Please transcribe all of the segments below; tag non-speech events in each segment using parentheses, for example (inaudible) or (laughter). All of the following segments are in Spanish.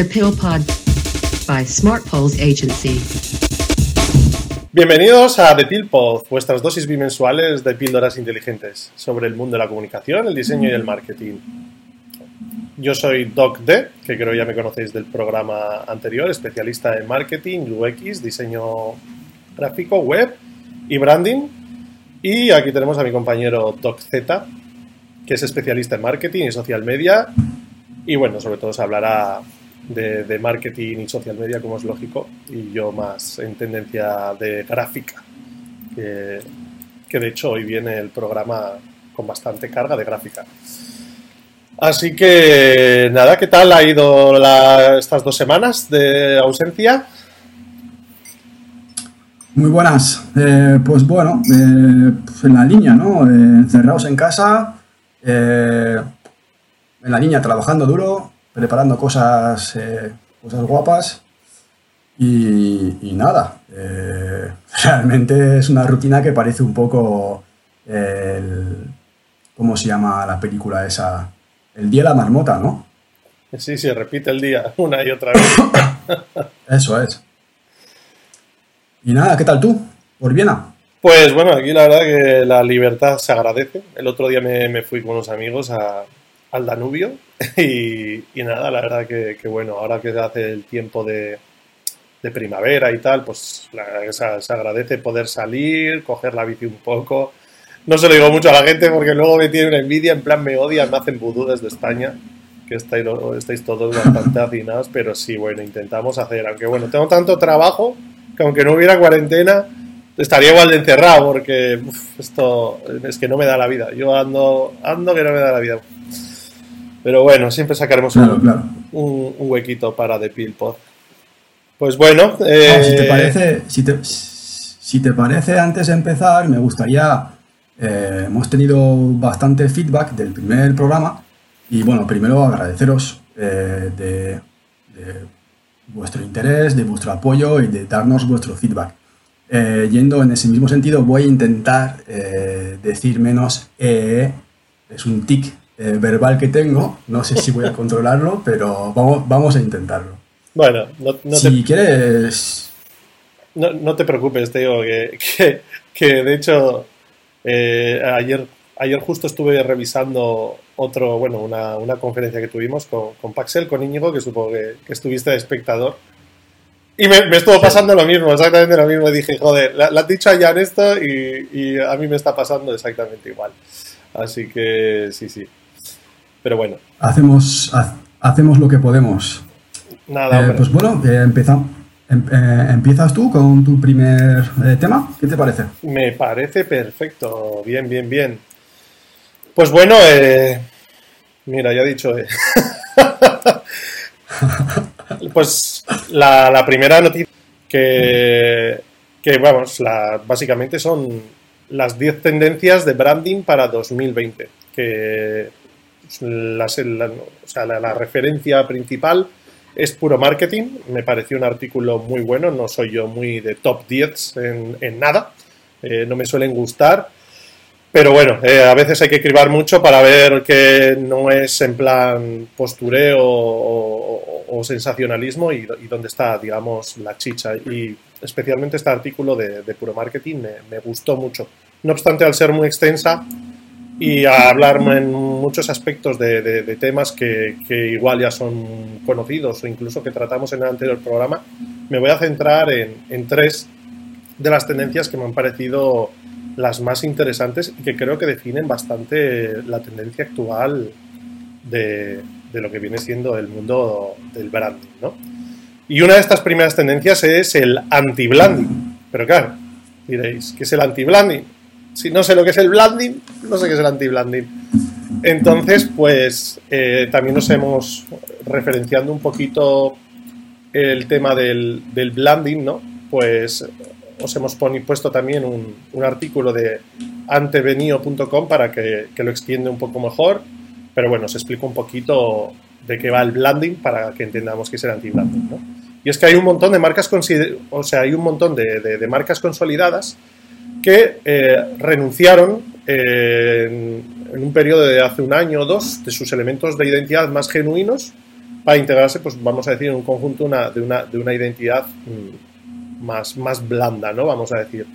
The Pill Pod by Smart Pulse Agency. Bienvenidos a The Pill Pod, vuestras dosis bimensuales de píldoras inteligentes sobre el mundo de la comunicación, el diseño y el marketing. Yo soy Doc D, que creo ya me conocéis del programa anterior, especialista en marketing, UX, diseño gráfico, web y branding. Y aquí tenemos a mi compañero Doc Z, que es especialista en marketing y social media. Y bueno, sobre todo se hablará de, marketing y social media, como es lógico, y yo más en tendencia de gráfica, que, de hecho hoy viene el programa con bastante carga de gráfica. Así que nada, ¿qué tal ha ido estas dos semanas de ausencia? Muy buenas. Eh, pues bueno, eh, en la línea, ¿no? Eh, encerrados en casa, en la línea trabajando duro, preparando cosas, cosas guapas y, nada. (laughs) realmente es una rutina que parece un poco el, ¿Cómo se llama la película esa? El día de la marmota, ¿no? Sí, sí, repite el día (laughs) una y otra vez. (coughs) Eso es. Y nada, ¿qué tal tú? ¿Por Viena? Pues bueno, aquí la verdad que la libertad se agradece. El otro día me, fui con unos amigos al Danubio (laughs) y, nada, la verdad que, bueno, ahora que se hace el tiempo de, primavera y tal, pues la se, agradece poder salir, coger la bici un poco. No se lo digo mucho a la gente porque luego me tienen envidia, en plan me odian, me hacen vudú desde España, que estáis, todos bastante hacinados, pero sí, bueno, intentamos hacer, aunque bueno, tengo tanto trabajo aunque no hubiera cuarentena, estaría igual de encerrado porque esto es que no me da la vida. Yo ando, ando que no me da la vida. Pero bueno, siempre sacaremos un, huequito para The Pilpod. Pues bueno. Eh, si, te parece, si, te, parece, antes de empezar, me gustaría. Eh, hemos tenido bastante feedback del primer programa. Y bueno, primero agradeceros eh, de vuestro interés, de vuestro apoyo y de darnos vuestro feedback. Eh, yendo en ese mismo sentido, voy a intentar eh, decir menos e, es un tic eh, verbal que tengo, no sé si voy a (laughs) controlarlo, pero vamos, vamos a intentarlo. Bueno, no, si quieres... No, te preocupes, te digo que, (laughs) que, de hecho ayer, ayer justo estuve revisando otro, bueno, una, una conferencia que tuvimos con, con, Paxel, con Íñigo, que supongo que, estuviste de espectador. Y me, me, estuvo pasando lo mismo, exactamente lo mismo. dije, joder, le, has dicho a Jan esto y, y, a mí me está pasando exactamente igual. Así que sí, sí. Pero bueno. Hacemos, hacemos lo que podemos. Nada, eh, Pues bueno, eh, empezamos. Em, eh, ¿Empiezas tú con tu primer tema? ¿Qué te parece? Me parece perfecto. Bien, bien, bien. Pues bueno, eh, mira, ya he dicho. Eh. (laughs) pues la, primera noticia que, que vamos, la, básicamente son las 10 tendencias de branding para 2020. Que la, referencia principal es puro marketing. Me pareció un artículo muy bueno. No soy yo muy de top 10 en, nada. Eh, no me suelen gustar pero bueno, eh, a veces hay que cribar mucho para ver que no es en plan postureo o, sensacionalismo y, dónde está, digamos, la chicha. Y especialmente este artículo de, puro marketing me, gustó mucho. No obstante, al ser muy extensa y a hablar en muchos aspectos de, temas que, igual ya son conocidos o incluso que tratamos en el anterior programa, me voy a centrar en, en tres de las tendencias que me han parecido las más interesantes y que creo que definen bastante la tendencia actual de, lo que viene siendo el mundo del branding. ¿no? Y una de estas primeras tendencias es el anti-blanding. Pero claro, diréis, ¿qué es el anti-blanding? Si no sé lo que es el blanding, no sé qué es el anti-blanding. Entonces, pues eh, también nos hemos referenciando un poquito el tema del, del blanding, ¿no? Pues os hemos puesto también un, artículo de antevenio.com para que, lo extiende un poco mejor. Pero bueno, os explico un poquito de qué va el blending para que entendamos qué es el anti-blending. Y es que hay un montón de marcas, o sea, hay un montón de, marcas consolidadas que eh, renunciaron eh, en, un periodo de hace un año o dos de sus elementos de identidad más genuinos para integrarse, pues vamos a decir, en un conjunto una, de, una, de una identidad mm, más, más blanda, ¿no? Vamos a decir.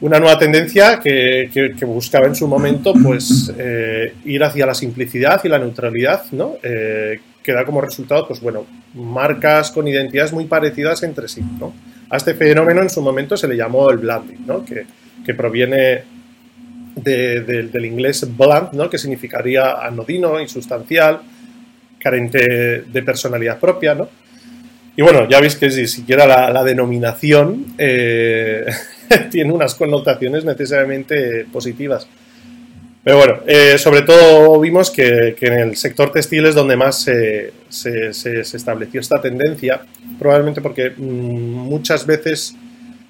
Una nueva tendencia que, que, buscaba en su momento, pues, eh, ir hacia la simplicidad y la neutralidad, ¿no? Eh, que da como resultado, pues bueno, marcas con identidades muy parecidas entre sí, ¿no? A este fenómeno en su momento se le llamó el blending, ¿no? Que, que proviene del inglés blunt, ¿no? que significaría anodino, insustancial, carente de personalidad propia, ¿no? Y bueno, ya veis que si siquiera la, denominación eh, (laughs) tiene unas connotaciones necesariamente positivas. Pero bueno, eh, sobre todo vimos que, en el sector textil es donde más se, se estableció esta tendencia, probablemente porque mm, muchas veces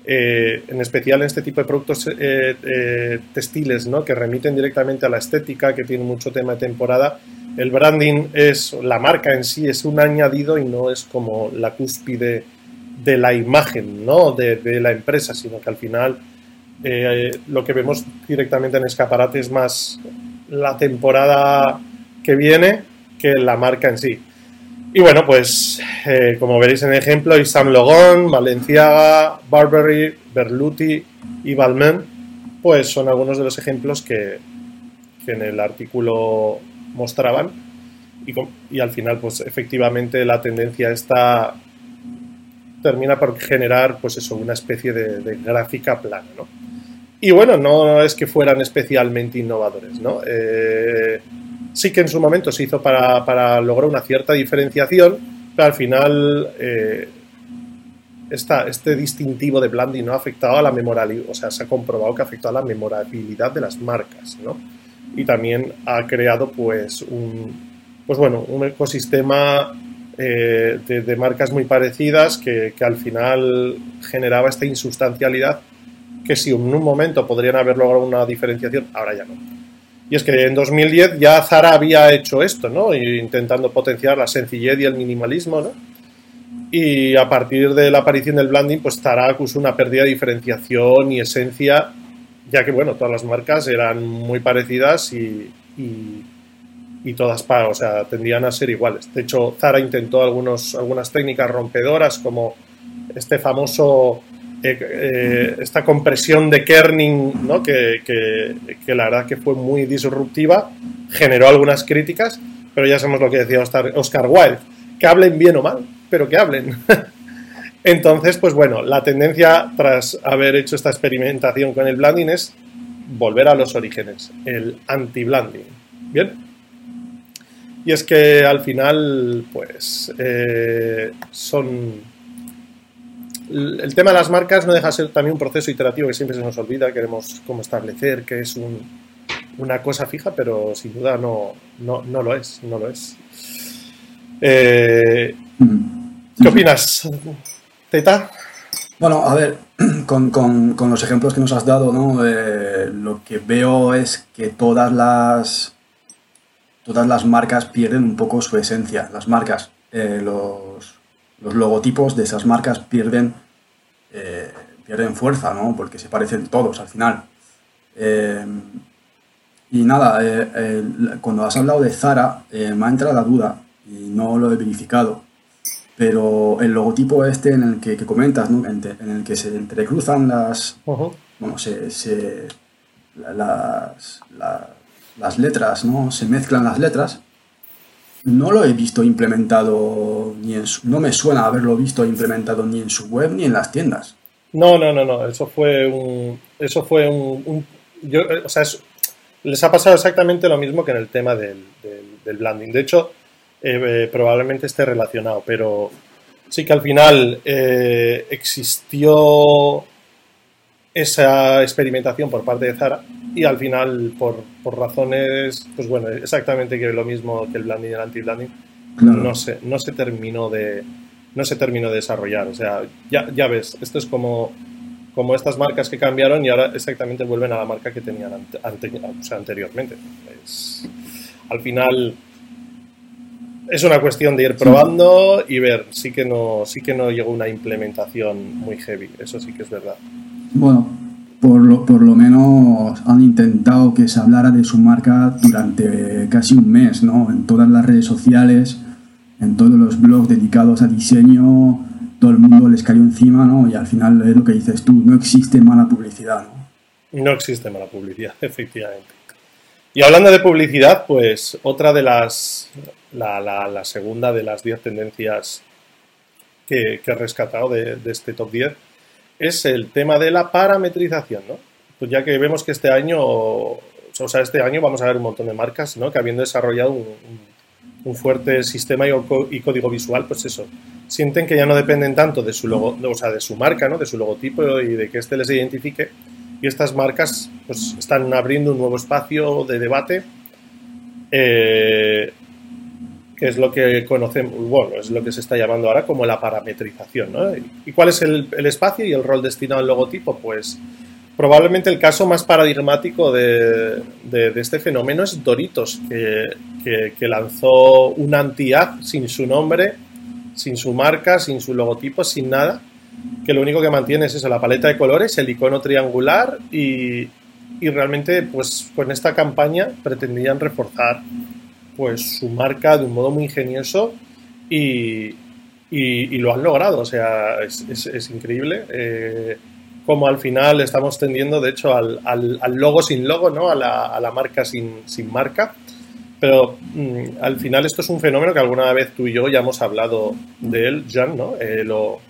eh, en especial en este tipo de productos eh, eh, textiles, ¿no? que remiten directamente a la estética, que tiene mucho tema de temporada. El branding es, la marca en sí es un añadido y no es como la cúspide de la imagen ¿no? de, de la empresa, sino que al final lo que vemos directamente en escaparate es más la temporada que viene que la marca en sí. Y bueno, pues eh, como veréis en el ejemplo, Isam Logon, Valenciaga, Barberry, Berluti y Balmain, pues son algunos de los ejemplos que, en el artículo mostraban. Y, al final, pues efectivamente la tendencia esta termina por generar, pues eso, una especie de, gráfica plana, ¿no? Y bueno, no es que fueran especialmente innovadores, ¿no? Eh, sí que en su momento se hizo para, lograr una cierta diferenciación, pero al final eh, este distintivo de blending no ha afectado a la memorabilidad, o sea, se ha comprobado que ha afectado a la memorabilidad de las marcas, ¿no? Y también ha creado, pues, un, pues bueno, un ecosistema eh, de, marcas muy parecidas que, que al final generaba esta insustancialidad que si en un momento podrían haber logrado una diferenciación, ahora ya no. Y es que en 2010 ya Zara había hecho esto, ¿no? Intentando potenciar la sencillez y el minimalismo, ¿no? Y a partir de la aparición del blending, pues Zara acusó una pérdida de diferenciación y esencia, ya que, bueno, todas las marcas eran muy parecidas y, y, todas, o sea, tendían a ser iguales. De hecho, Zara intentó algunos, algunas técnicas rompedoras, como este famoso eh, eh, esta compresión de kerning, ¿no? que, que, la verdad que fue muy disruptiva, generó algunas críticas, pero ya sabemos lo que decía Oscar, Wilde, que hablen bien o mal, pero que hablen. (laughs) Entonces, pues bueno, la tendencia tras haber hecho esta experimentación con el blending es volver a los orígenes, el anti-blending. ¿Bien? Y es que al final, pues, eh, son el tema de las marcas no deja de ser también un proceso iterativo que siempre se nos olvida, queremos como establecer que es una cosa fija, pero sin duda no, no, lo es, no lo es. Eh, ¿Qué opinas, Teta? Bueno, a ver, (clears throat) con, los ejemplos que nos has dado, ¿no? Eh, lo que veo es que todas las todas las marcas pierden un poco su esencia. Las marcas, eh, los, los logotipos de esas marcas pierden, eh, pierden fuerza, ¿no? Porque se parecen todos al final. Eh, y nada, eh, cuando has hablado de Zara, me ha entrado la duda y no lo he verificado. Pero el logotipo este en el que, comentas, ¿no? en, el que se entrecruzan las. Bueno, se, las, las letras, ¿no? Se mezclan las letras no lo he visto implementado ni en su, no me suena haberlo visto implementado ni en su web ni en las tiendas. No, no, no, no. Eso fue un, eso fue un, o sea, les ha pasado exactamente lo mismo que en el tema del, del, blending. De hecho, eh, eh, probablemente esté relacionado, pero sí que al final eh, existió esa experimentación por parte de Zara y al final por, por razones, pues bueno, exactamente que lo mismo que el blending y el anti-blending, no, se, no se terminó de no se terminó de desarrollar. O sea, ya, ya ves, esto es como, como estas marcas que cambiaron y ahora exactamente vuelven a la marca que tenían anteriormente. al final es una cuestión de ir probando y ver. Sí que no, sí que no llegó una implementación muy heavy, eso sí que es verdad. Bueno, por lo, por lo menos han intentado que se hablara de su marca durante casi un mes, ¿no? En todas las redes sociales, en todos los blogs dedicados a diseño, todo el mundo les cayó encima, ¿no? Y al final es lo que dices tú, no existe mala publicidad, ¿no? No existe mala publicidad, (laughs) efectivamente. Y hablando de publicidad, pues otra de las, la, la, segunda de las 10 tendencias que, que he rescatado de, de, este top 10 es el tema de la parametrización, ¿no? Pues ya que vemos que este año, o sea, este año vamos a ver un montón de marcas, ¿no? Que habiendo desarrollado un, fuerte sistema y, y, código visual, pues eso, sienten que ya no dependen tanto de su logo, o sea, de su marca, ¿no? De su logotipo y de que éste les identifique, y estas marcas pues, están abriendo un nuevo espacio de debate, eh, es lo que conocemos, bueno, es lo que se está llamando ahora como la parametrización. ¿no? ¿Y cuál es el, espacio y el rol destinado al logotipo? Pues probablemente el caso más paradigmático de, este fenómeno es Doritos, que lanzó un anti-ad sin su nombre, sin su marca, sin su logotipo, sin nada que lo único que mantiene es eso, la paleta de colores, el icono triangular y, y realmente pues con esta campaña pretendían reforzar pues su marca de un modo muy ingenioso y, y, y lo han logrado, o sea, es, es, es increíble. Eh, como al final estamos tendiendo, de hecho, al, al, al logo sin logo, ¿no? A la, a la marca sin, sin, marca. Pero mmm, al final esto es un fenómeno que alguna vez tú y yo ya hemos hablado de él, Jan, ¿no? Eh, lo,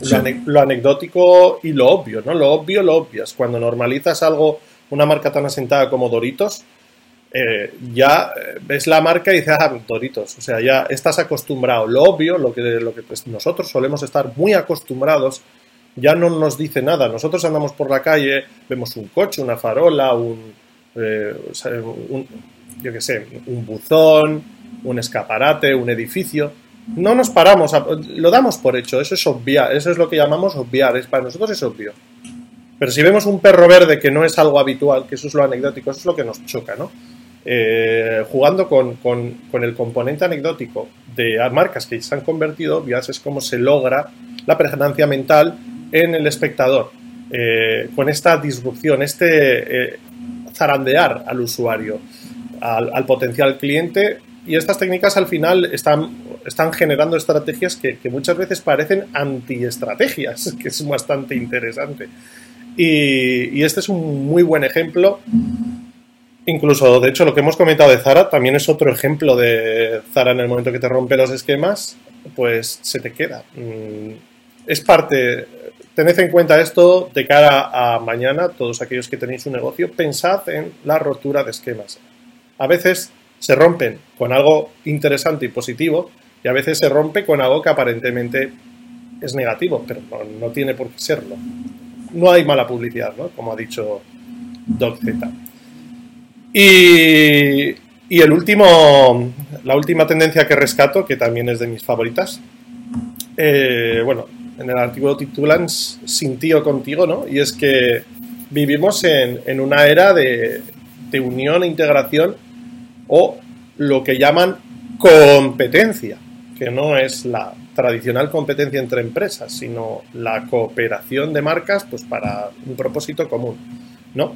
Sí. Lo, lo, anecdótico y lo obvio, ¿no? Lo obvio, lo obvias. Cuando normalizas algo, una marca tan asentada como Doritos, eh, ya ves la marca y dices, ah, Doritos. O sea, ya estás acostumbrado. Lo obvio, lo que, pues, nosotros solemos estar muy acostumbrados, ya no nos dice nada. Nosotros andamos por la calle, vemos un coche, una farola, un, eh, un yo qué sé, un buzón, un escaparate, un edificio no nos paramos, lo damos por hecho, eso es obviar, eso es lo que llamamos obviar, es, para nosotros es obvio. Pero si vemos un perro verde que no es algo habitual, que eso es lo anecdótico, eso es lo que nos choca, ¿no? Eh, jugando con, el componente anecdótico de marcas que se han convertido es como se logra la pregnancia mental en el espectador. Eh, con esta disrupción, este eh, zarandear al usuario, al, al potencial cliente, y estas técnicas al final están generando estrategias que, muchas veces parecen antiestrategias, (laughs) que es bastante interesante. Y, este es un muy buen ejemplo. Incluso, de hecho, lo que hemos comentado de Zara también es otro ejemplo de Zara en el momento que te rompe los esquemas, pues se te queda. Mm, es parte, tened en cuenta esto de cara a mañana, todos aquellos que tenéis un negocio, pensad en la rotura de esquemas. A veces se rompen con algo interesante y positivo, y a veces se rompe con algo que aparentemente es negativo, pero no, tiene por qué serlo. No hay mala publicidad, ¿no? Como ha dicho Doc Z. Y, el último, la última tendencia que rescato, que también es de mis favoritas, eh, bueno, en el artículo titulan Sin tío contigo, ¿no? Y es que vivimos en, en una era de, de unión e integración o lo que llaman competencia que no es la tradicional competencia entre empresas, sino la cooperación de marcas pues para un propósito común, ¿no?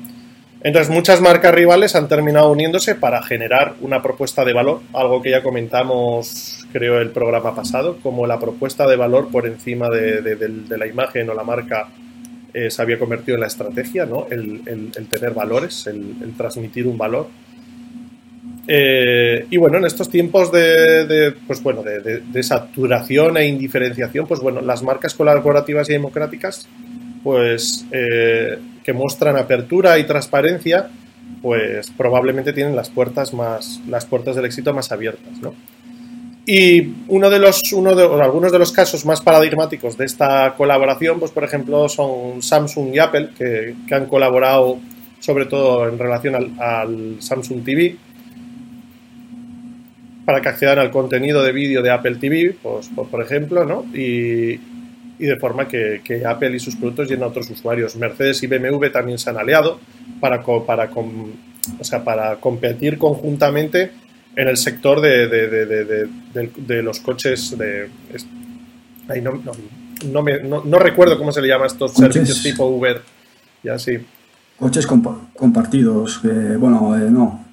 Entonces muchas marcas rivales han terminado uniéndose para generar una propuesta de valor, algo que ya comentamos creo el programa pasado, como la propuesta de valor por encima de, la imagen o la marca eh, se había convertido en la estrategia, ¿no? el, tener valores, el, transmitir un valor eh, y bueno, en estos tiempos de, pues bueno, de, saturación e indiferenciación, pues bueno, las marcas colaborativas y democráticas, pues eh, que muestran apertura y transparencia, pues probablemente tienen las puertas más, las puertas del éxito más abiertas, ¿no? Y uno de los, uno de, algunos de los casos más paradigmáticos de esta colaboración, pues por ejemplo, son Samsung y Apple, que, que han colaborado sobre todo en relación al, Samsung TV, para que accedan al contenido de vídeo de Apple TV, pues, por ejemplo, ¿no? Y, y de forma que, que, Apple y sus productos lleguen a otros usuarios. Mercedes y BMW también se han aliado para, para, o sea, para competir conjuntamente en el sector de, de, de, de los coches de... Ay, no, no, no, me, no, recuerdo cómo se le llama estos coches. servicios tipo Uber y así. Coches comp compartidos, eh, bueno, eh, no,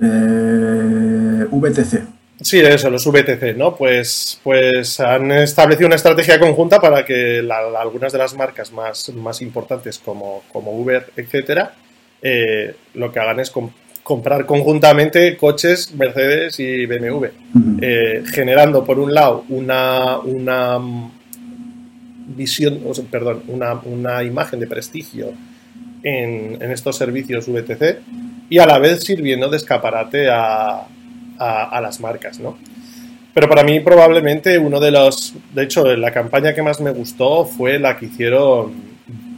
eh, VTC. Sí, eso, los VTC, ¿no? Pues, pues han establecido una estrategia conjunta para que la- algunas de las marcas más, más importantes como, como Uber, etcétera, eh, lo que hagan es com- comprar conjuntamente coches Mercedes y BMW, eh, generando por un lado una, una visión, o sea, perdón, una, una imagen de prestigio en, en estos servicios VTC y a la vez sirviendo de escaparate a, a- las marcas, ¿no? Pero para mí probablemente uno de los, de hecho, la campaña que más me gustó fue la que hicieron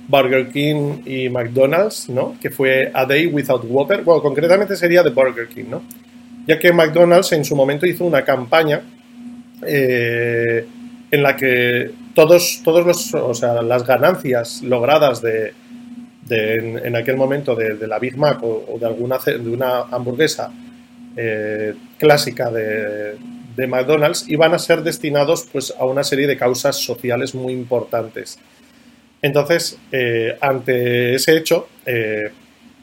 Burger King y McDonald's, ¿no? Que fue A Day Without Whopper, bueno, concretamente sería de Burger King, ¿no? Ya que McDonald's en su momento hizo una campaña eh, en la que todos, todos los, o sea, las ganancias logradas de, de- en, aquel momento de, la Big Mac o, o de alguna de una hamburguesa eh, clásica de, de McDonald's iban a ser destinados pues a una serie de causas sociales muy importantes. Entonces, eh, ante ese hecho, eh,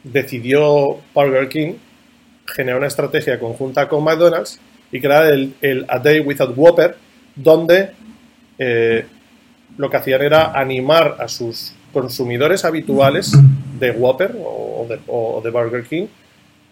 decidió Burger King generar una estrategia conjunta con McDonald's y crear el, el A Day Without Whopper, donde lo que hacían era animar a sus consumidores habituales de Whopper o de Burger King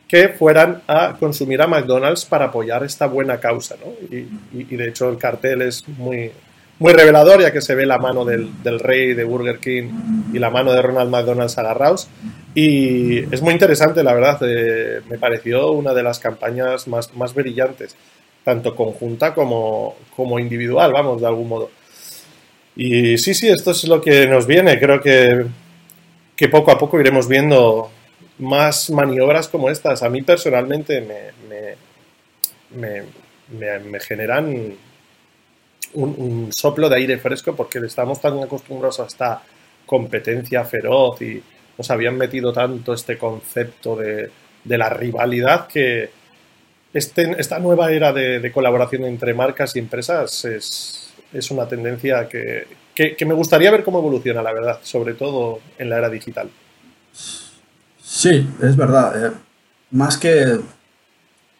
que fueran a consumir a McDonald's para apoyar esta buena causa. ¿no? Y, de hecho el cartel es muy, muy revelador, ya que se ve la mano del, del rey de Burger King y la mano de Ronald McDonald's agarrados. Y es muy interesante, la verdad. eh, me pareció una de las campañas más, más brillantes, tanto conjunta como, como individual, vamos, de algún modo. Y sí, sí, esto es lo que nos viene. Creo que, que poco a poco iremos viendo más maniobras como estas. A mí personalmente me, me, me, generan un, soplo de aire fresco porque estamos tan acostumbrados a esta competencia feroz y nos habían metido tanto este concepto de, de la rivalidad que este, esta nueva era de, de colaboración entre marcas y empresas es, es una tendencia que, que- que me gustaría ver cómo evoluciona, la verdad, sobre todo en la era digital. Sí, es verdad. eh, más que,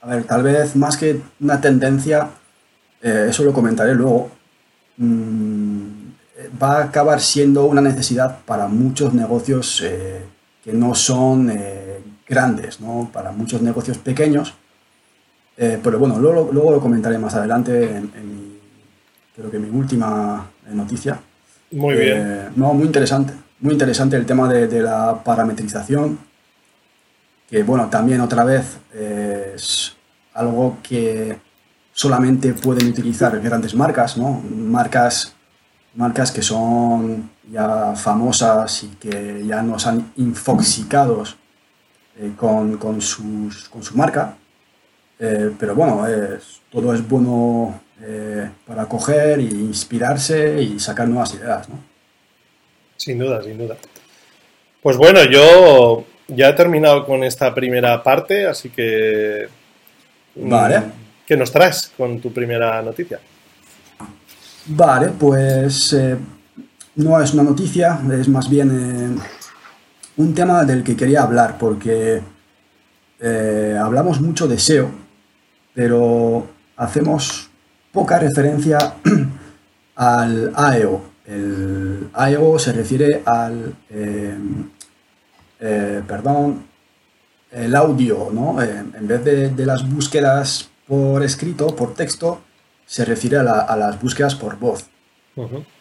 a ver, tal vez más que una tendencia, eh, eso lo comentaré luego, mm, va a acabar siendo una necesidad para muchos negocios eh, que no son grandes, ¿no? Para muchos negocios pequeños. Pero bueno, luego, luego lo comentaré más adelante en, en mi, creo que mi última noticia. Muy bien. No, muy interesante. Muy interesante el tema de, de la parametrización, que bueno, también otra vez eh, es algo que solamente pueden utilizar grandes marcas, ¿no? Marcas, marcas que son ya famosas y que ya nos han infoxicados eh, con, con, con su marca. Eh, pero bueno, todo es bueno para coger e inspirarse y sacar nuevas ideas, ¿no? Sin duda, sin duda. Pues bueno, yo ya he terminado con esta primera parte, así que... mm, Vale. ¿Qué nos traes con tu primera noticia? Vale, pues eh, no es una noticia, es más bien eh, un tema del que quería hablar, porque eh, hablamos mucho de SEO, pero hacemos poca referencia (clears throat) al AEO. El AEO se refiere al, eh, perdón, el audio, ¿no? Eh, en vez de, de las búsquedas por escrito, por texto, se refiere a, la- a las búsquedas por voz.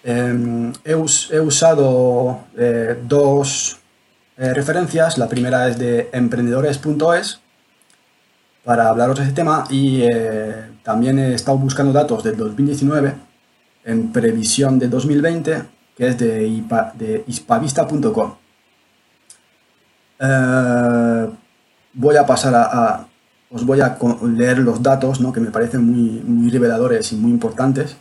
Eh, he, us- he usado eh, dos referencias. La primera es de emprendedores.es para hablaros de este tema y también he estado buscando datos del 2019 en previsión de 2020 que es de, de hispavista.com. Eh, voy a pasar a, os voy a leer los datos ¿no? que me parecen muy, muy reveladores y muy importantes.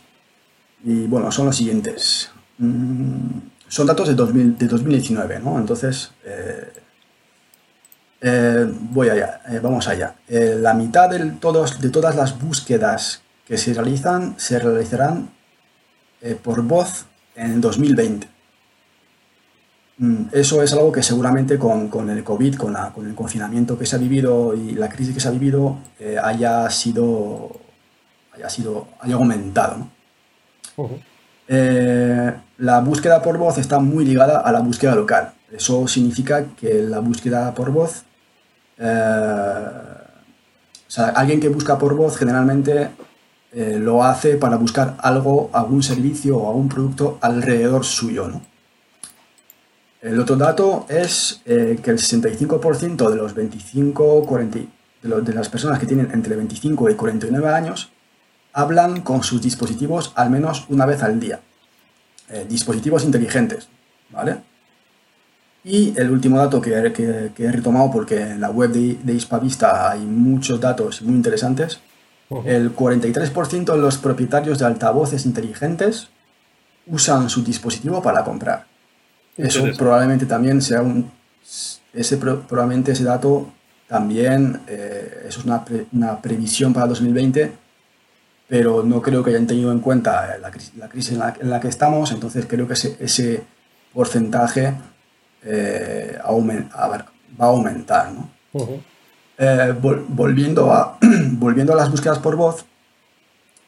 Y bueno, son los siguientes. Mm, son datos de, 2000 de 2019, ¿no? Entonces, eh, eh, voy allá, vamos allá. La mitad de, todos, de todas las búsquedas que se realizan se realizarán por voz en 2020. Mm, Eso es algo que seguramente con, con el COVID, con, la- con el confinamiento que se ha vivido y la crisis que se ha vivido, eh, haya sido haya sido, haya aumentado. Eh, la búsqueda por voz está muy ligada a la búsqueda local. Eso significa que la búsqueda por voz, eh, o sea, alguien que busca por voz generalmente lo hace para buscar algo, algún servicio o algún producto alrededor suyo. ¿no? El otro dato es que el 65% de los 25, 40, de, de las personas que tienen entre 25 y 49 años hablan con sus dispositivos al menos una vez al día. Eh, dispositivos inteligentes, ¿vale? Y el último dato que, he retomado, porque en la web de, de Hispavista hay muchos datos muy interesantes, el 43% de los propietarios de altavoces inteligentes usan su dispositivo para comprar. Eso probablemente también sea un... Ese, probablemente ese dato también, eh, eso es una, una previsión para 2020, pero no creo que hayan tenido en cuenta la, crisis en la, que estamos, entonces creo que ese, porcentaje eh, va a aumentar. Eh, volviendo, a, (clears throat) volviendo a las búsquedas por voz,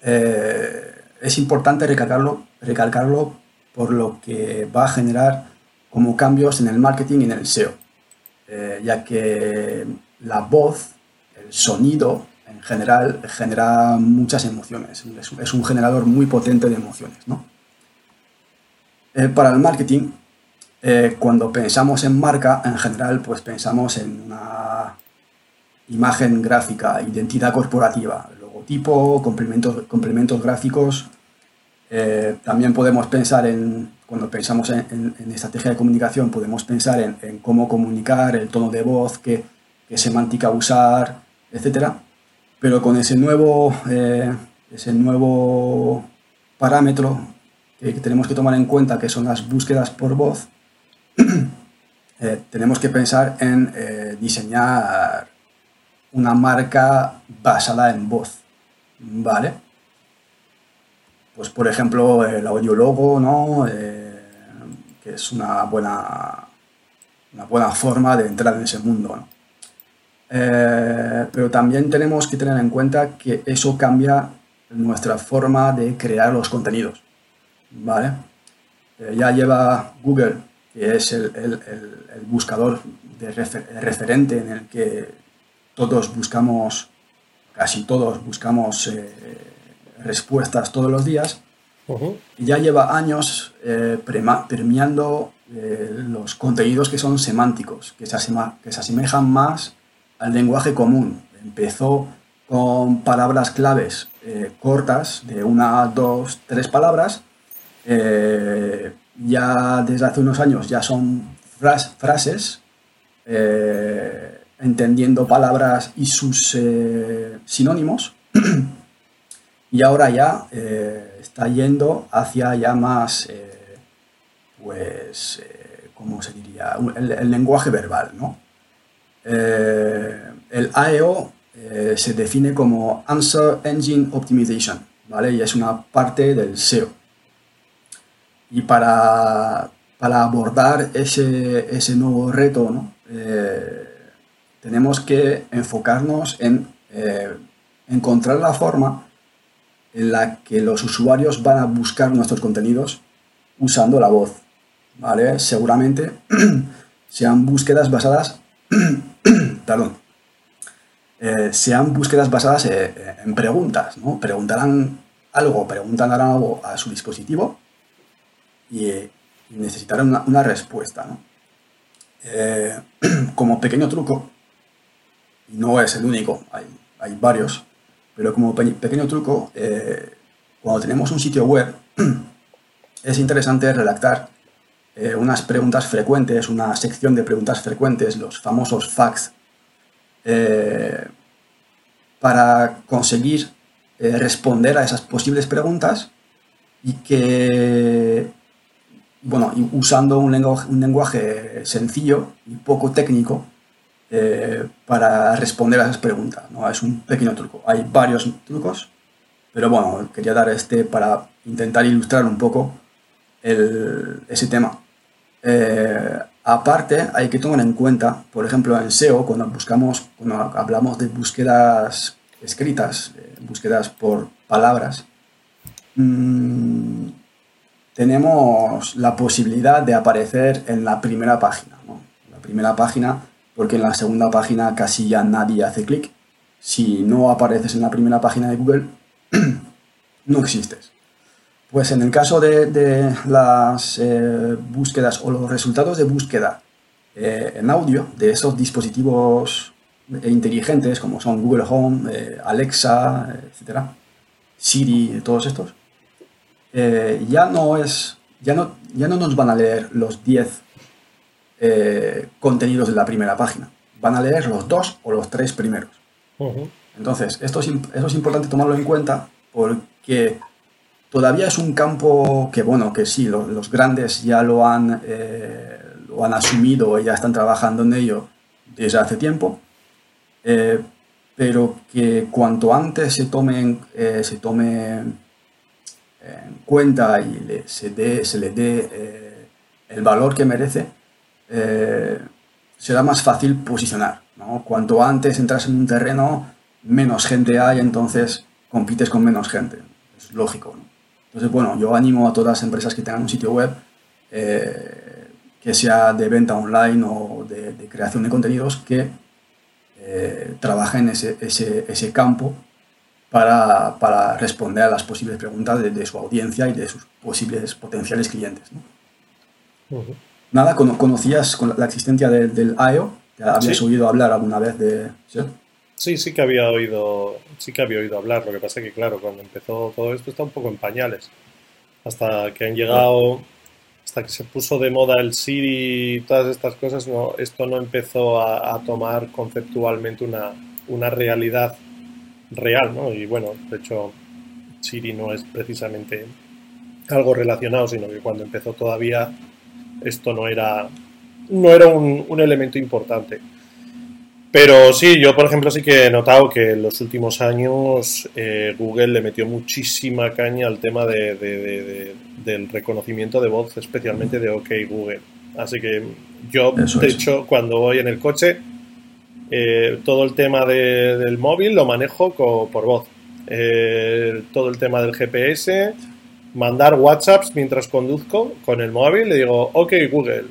eh, es importante recalcarlo, recalcarlo por lo que va a generar como cambios en el marketing y en el SEO, ya que la voz, el sonido, en general genera muchas emociones. Es un generador muy potente de emociones. Eh, para el marketing, eh, cuando pensamos en marca, en general, pues pensamos en una imagen gráfica, identidad corporativa, logotipo, complementos, complementos gráficos. Eh, también podemos pensar en, cuando pensamos en, estrategia de comunicación, podemos pensar en, cómo comunicar, el tono de voz, qué, semántica usar, etcétera pero con ese nuevo, eh, ese nuevo parámetro que, tenemos que tomar en cuenta, que son las búsquedas por voz, (clears throat) eh, tenemos que pensar en eh, diseñar una marca basada en voz, ¿vale? Pues por ejemplo el audiologo, ¿no? que es una buena, una buena forma de entrar en ese mundo. Eh, pero también tenemos que tener en cuenta que eso cambia nuestra forma de crear los contenidos. ¿vale? Eh, ya lleva Google, que es el, el, buscador de referente en el que todos buscamos, casi todos buscamos eh, respuestas todos los días. y ya lleva años premiando los contenidos que son semánticos, que se, que se asemejan más al lenguaje común. Empezó con palabras claves eh, cortas, de una, dos, tres palabras. Eh, ya desde hace unos años ya son frases, eh, entendiendo palabras y sus sinónimos. (clears throat) y ahora ya está yendo hacia ya más, pues, ¿cómo se diría? El, el lenguaje verbal, ¿no? Eh, el AEO eh, se define como Answer Engine Optimization, ¿vale? Y es una parte del SEO. Y para, para abordar ese, ese, nuevo reto, ¿no? Eh, tenemos que enfocarnos en encontrar la forma en la que los usuarios van a buscar nuestros contenidos usando la voz. ¿vale? Seguramente (clears throat) sean búsquedas basadas (clears throat) perdón, eh, sean búsquedas basadas eh, en preguntas, ¿no? Preguntarán algo, preguntarán algo a su dispositivo y, necesitarán una, respuesta, ¿no? Eh, (clears throat) como pequeño truco, no es el único, hay, hay varios, pero como pequeño truco, cuando tenemos un sitio web, (clears throat) es interesante redactar unas preguntas frecuentes, una sección de preguntas frecuentes, los famosos facts eh, para conseguir eh, responder a esas posibles preguntas y que, bueno, usando un lenguaje sencillo y poco técnico eh, para responder a esas preguntas. ¿no? Es un pequeño truco. Hay varios trucos, pero bueno, quería dar este para intentar ilustrar un poco ese tema. Aparte, hay que tomar en cuenta, por ejemplo, en SEO, cuando buscamos, cuando hablamos de búsquedas escritas, eh, búsquedas por palabras, mm, tenemos la posibilidad de aparecer en la primera página. La primera página, porque en la segunda página casi ya nadie hace clic. Si no apareces en la primera página de Google, (clears throat) no existes. Pues en el caso de, las eh, búsquedas o los resultados de búsqueda eh, en audio de esos dispositivos inteligentes como son Google Home, eh, Alexa, etcétera, Siri, todos estos, ya no es, ya no, ya no nos van a leer los 10 contenidos de la primera página, van a leer los dos o los tres primeros. Entonces, esto es, es importante tomarlo en cuenta porque todavía es un campo que, bueno, que sí, los, grandes ya lo han, eh, lo han asumido y ya están trabajando en ello desde hace tiempo, eh, pero que cuanto antes se tome, eh, se tome en cuenta y se, dé, se le dé el valor que merece, será más fácil posicionar. ¿no? Cuanto antes entras en un terreno, menos gente hay, entonces compites con menos gente. Es lógico. Entonces, bueno, yo animo a todas las empresas que tengan un sitio web, eh, que sea de venta online o de, creación de contenidos, que eh, trabajen ese, ese, ese campo para, para, responder a las posibles preguntas de, su audiencia y de sus posibles potenciales clientes. Nada, ¿conocías la existencia del IO? ¿Habías oído hablar alguna vez de...? ¿sí? Sí, sí que había oído, sí que había oído hablar. Lo que pasa es que, claro, cuando empezó todo esto está un poco en pañales. Hasta que han llegado, hasta que se puso de moda el Siri y todas estas cosas, no, esto no empezó a, tomar conceptualmente una, una, realidad real, ¿no? Y bueno, de hecho, Siri no es precisamente algo relacionado, sino que cuando empezó todavía esto no era, no era un, un elemento importante. Pero sí, yo por ejemplo sí que he notado que en los últimos años eh, Google le metió muchísima caña al tema de, del reconocimiento de voz, especialmente de OK Google. Así que yo, de hecho, cuando voy en el coche, eh, todo el tema del móvil lo manejo por voz. Eh, todo el tema del GPS, mandar WhatsApps mientras conduzco con el móvil, le digo, OK Google,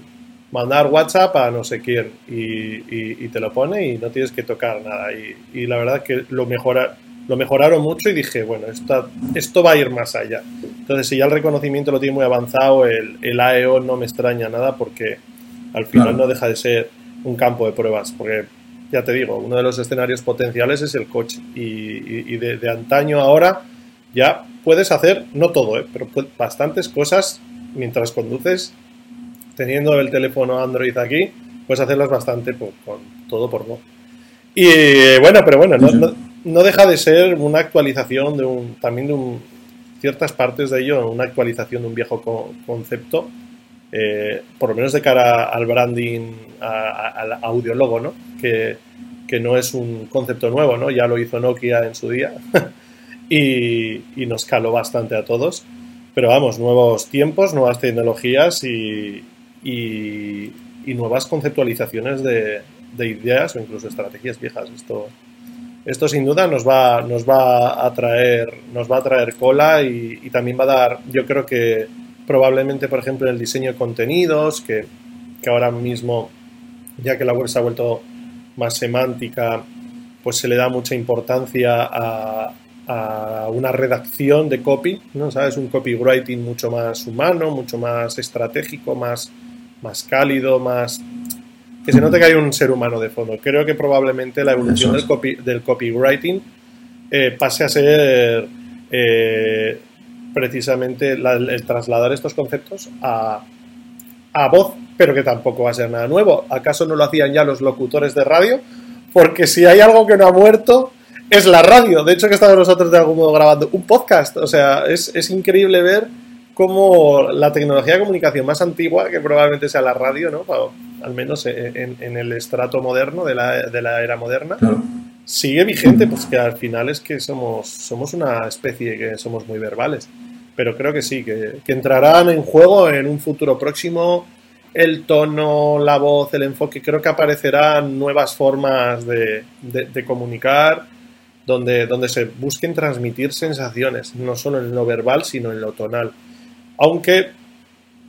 mandar WhatsApp a no sé quién y, te lo pone y no tienes que tocar nada. Y, la verdad que lo, mejora, lo mejoraron mucho y dije, bueno, esto, esto va a ir más allá. Entonces, si ya el reconocimiento lo tiene muy avanzado, el, el AEO no me extraña nada porque al final no deja de ser un campo de pruebas. Porque, ya te digo, uno de los escenarios potenciales es el coche. Y, de, de, antaño ahora ya puedes hacer, no todo, ¿eh? pero bastantes cosas mientras conduces teniendo el teléfono Android aquí, puedes hacerlas bastante con todo por voz. Y bueno, pero bueno, no, deja de ser una actualización de un, también de un, ciertas partes de ello, una actualización de un viejo concepto, eh, por lo menos de cara al branding, al audiólogo, ¿no? Que, que, no es un concepto nuevo, ¿no? Ya lo hizo Nokia en su día (laughs) y, y nos caló bastante a todos. Pero vamos, nuevos tiempos, nuevas tecnologías y, y, nuevas conceptualizaciones de, ideas o incluso estrategias viejas. Esto, esto sin duda nos va, nos va a traer, nos va a traer cola y, también va a dar, yo creo que probablemente, por ejemplo, en el diseño de contenidos, que, que ahora mismo, ya que la web se ha vuelto más semántica, pues se le da mucha importancia a, a una redacción de copy, ¿no? ¿Sabes? Un copywriting mucho más humano, mucho más estratégico, más, más cálido, más... que se note que hay un ser humano de fondo. Creo que probablemente la evolución del, copy, del copywriting eh, pase a ser eh, precisamente el trasladar estos conceptos a, a voz, pero que tampoco va a ser nada nuevo. ¿Acaso no lo hacían ya los locutores de radio? Porque si hay algo que no ha muerto, es la radio. De hecho, que estamos nosotros de algún modo grabando un podcast. O sea, es, es increíble ver como la tecnología de comunicación más antigua, que probablemente sea la radio, ¿no? al menos en, el estrato moderno, de la, de la era moderna, sigue vigente, pues que al final es que somos, somos una especie que somos muy verbales. Pero creo que sí, que, entrarán en juego en un futuro próximo el tono, la voz, el enfoque. Creo que aparecerán nuevas formas de, de comunicar donde, donde se busquen transmitir sensaciones, no solo en lo verbal, sino en lo tonal. Aunque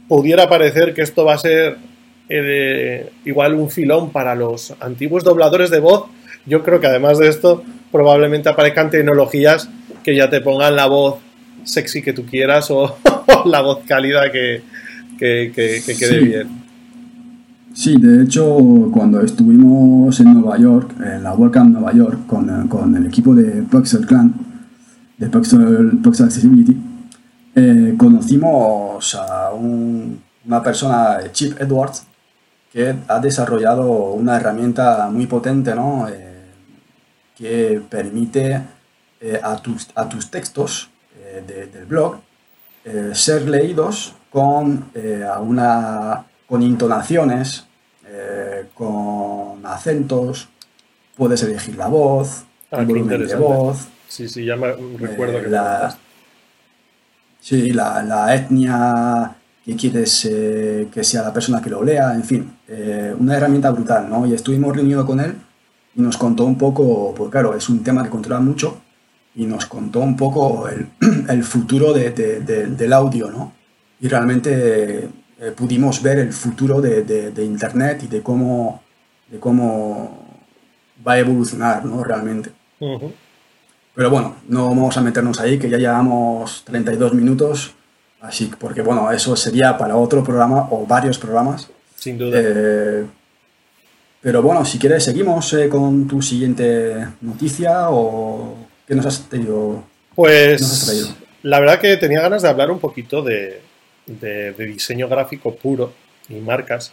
pudiera parecer que esto va a ser eh, igual un filón para los antiguos dobladores de voz, yo creo que además de esto probablemente aparezcan tecnologías que ya te pongan la voz sexy que tú quieras o (laughs) la voz cálida que, que, quede bien. Sí, de hecho, cuando estuvimos en Nueva York, en la WordCamp Nueva York, con, con, el equipo de Pixel Clan, de Pixel, Accessibility, eh, conocimos a una persona, Chip Edwards, que ha desarrollado una herramienta muy potente, ¿no? Eh, que permite eh, a, tus, a tus textos del blog ser leídos con, una, con intonaciones eh, con acentos, puedes elegir la voz, ah, el volumen de voz. Sí, sí, ya me recuerdo eh, que la, Sí, la, etnia que quieres eh, que sea la persona que lo lea, en fin, una herramienta brutal, ¿no? Y estuvimos reunidos con él y nos contó un poco, porque claro, es un tema que controla mucho, y nos contó un poco el, (clears throat) futuro del audio, ¿no? Y realmente eh, pudimos ver el futuro de, de, Internet y de cómo, de cómo va a evolucionar ¿no? realmente. Pero bueno, no vamos a meternos ahí, que ya llevamos 32 minutos, así porque bueno, eso sería para otro programa o varios programas. Sin duda. Eh, pero bueno, si quieres, seguimos eh, con tu siguiente noticia o qué nos has traído. Pues la verdad que tenía ganas de hablar un poquito de, de, diseño gráfico puro y marcas.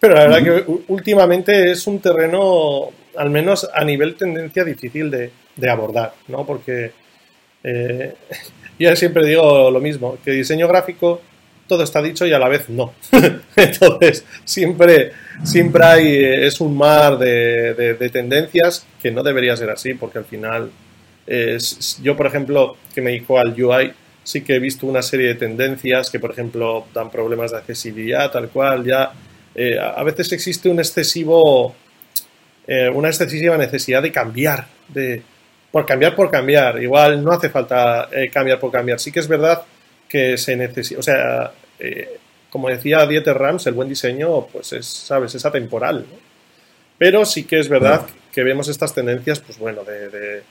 Pero la verdad que últimamente es un terreno, al menos a nivel tendencia, difícil de, abordar, ¿no? Porque eh, (laughs) yo siempre digo lo mismo, que diseño gráfico todo está dicho y a la vez no. (laughs) Entonces, siempre, siempre hay, es un mar de, tendencias que no debería ser así, porque al final, es, yo por ejemplo, que me dedico al UI, sí que he visto una serie de tendencias que, por ejemplo, dan problemas de accesibilidad, tal cual, ya eh, a veces existe un excesivo, eh, una excesiva necesidad de cambiar, de, por cambiar por cambiar. Igual no hace falta eh, cambiar por cambiar. Sí que es verdad que se necesita, o sea, como decía Dieter Rams, el buen diseño, pues es, sabes, es atemporal. Pero sí que es verdad que vemos estas tendencias, pues bueno, de de,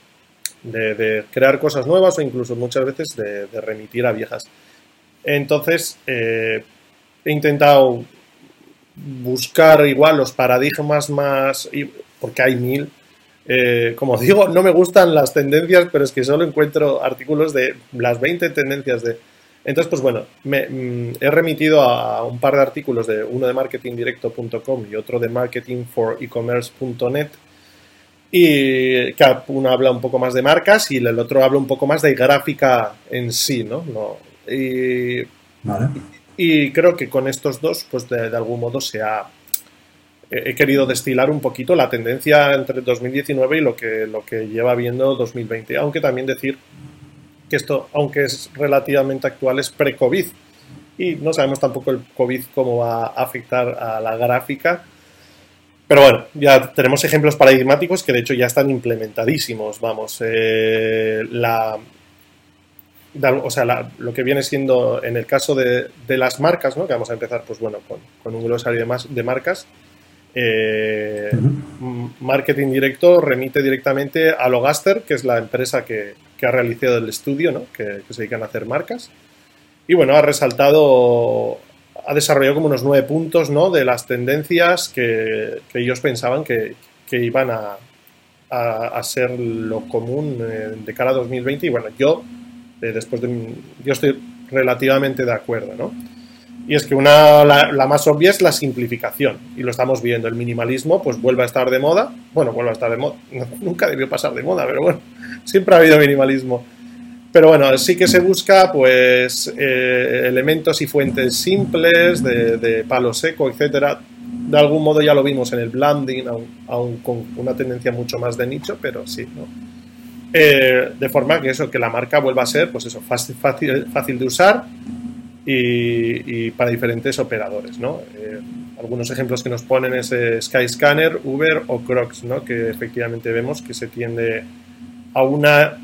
crear cosas nuevas o incluso muchas veces de, remitir a viejas. Entonces, eh, he intentado buscar igual los paradigmas más, porque hay mil. Eh, como digo, no me gustan las tendencias, pero es que solo encuentro artículos de las 20 tendencias de... Entonces, pues bueno, me, mm, he remitido a un par de artículos de uno de marketingdirecto.com y otro de marketingforecommerce.net y que uno habla un poco más de marcas y el otro habla un poco más de gráfica en sí, ¿no? y, y, creo que con estos dos, pues de, algún modo se ha... He querido destilar un poquito la tendencia entre 2019 y lo que, lo que lleva viendo 2020, aunque también decir que esto, aunque es relativamente actual, es pre-COVID. Y no sabemos tampoco el COVID cómo va a afectar a la gráfica pero bueno, ya tenemos ejemplos paradigmáticos que de hecho ya están implementadísimos. Vamos, eh, la, o sea, lo que viene siendo en el caso de, las marcas, ¿no? que vamos a empezar pues bueno, con, un glosario de, de marcas. Eh, marketing directo remite directamente a Logaster, que es la empresa que, ha realizado el estudio, ¿no? que, que se dedican a hacer marcas. Y bueno, ha resaltado ha desarrollado como unos nueve puntos ¿no? de las tendencias que, ellos pensaban que, iban a, a, ser lo común eh, de cara a 2020 y bueno, yo eh, después de, yo estoy relativamente de acuerdo, ¿no? Y es que una, la, más obvia es la simplificación, y lo estamos viendo. El minimalismo, pues vuelve a estar de moda. Bueno, vuelve a estar de moda. (laughs) nunca debió pasar de moda, pero bueno, siempre ha habido minimalismo. Pero bueno, sí que se busca pues eh, elementos y fuentes simples, de, palo seco, etcétera. De algún modo ya lo vimos en el blending, aún, con una tendencia mucho más de nicho, pero sí, ¿no? Eh, de forma que eso, que la marca vuelva a ser, pues eso, fácil, fácil, de usar y, para diferentes operadores, ¿no? Eh, algunos ejemplos que nos ponen es Skyscanner, Uber o Crocs, ¿no? Que efectivamente vemos que se tiende a una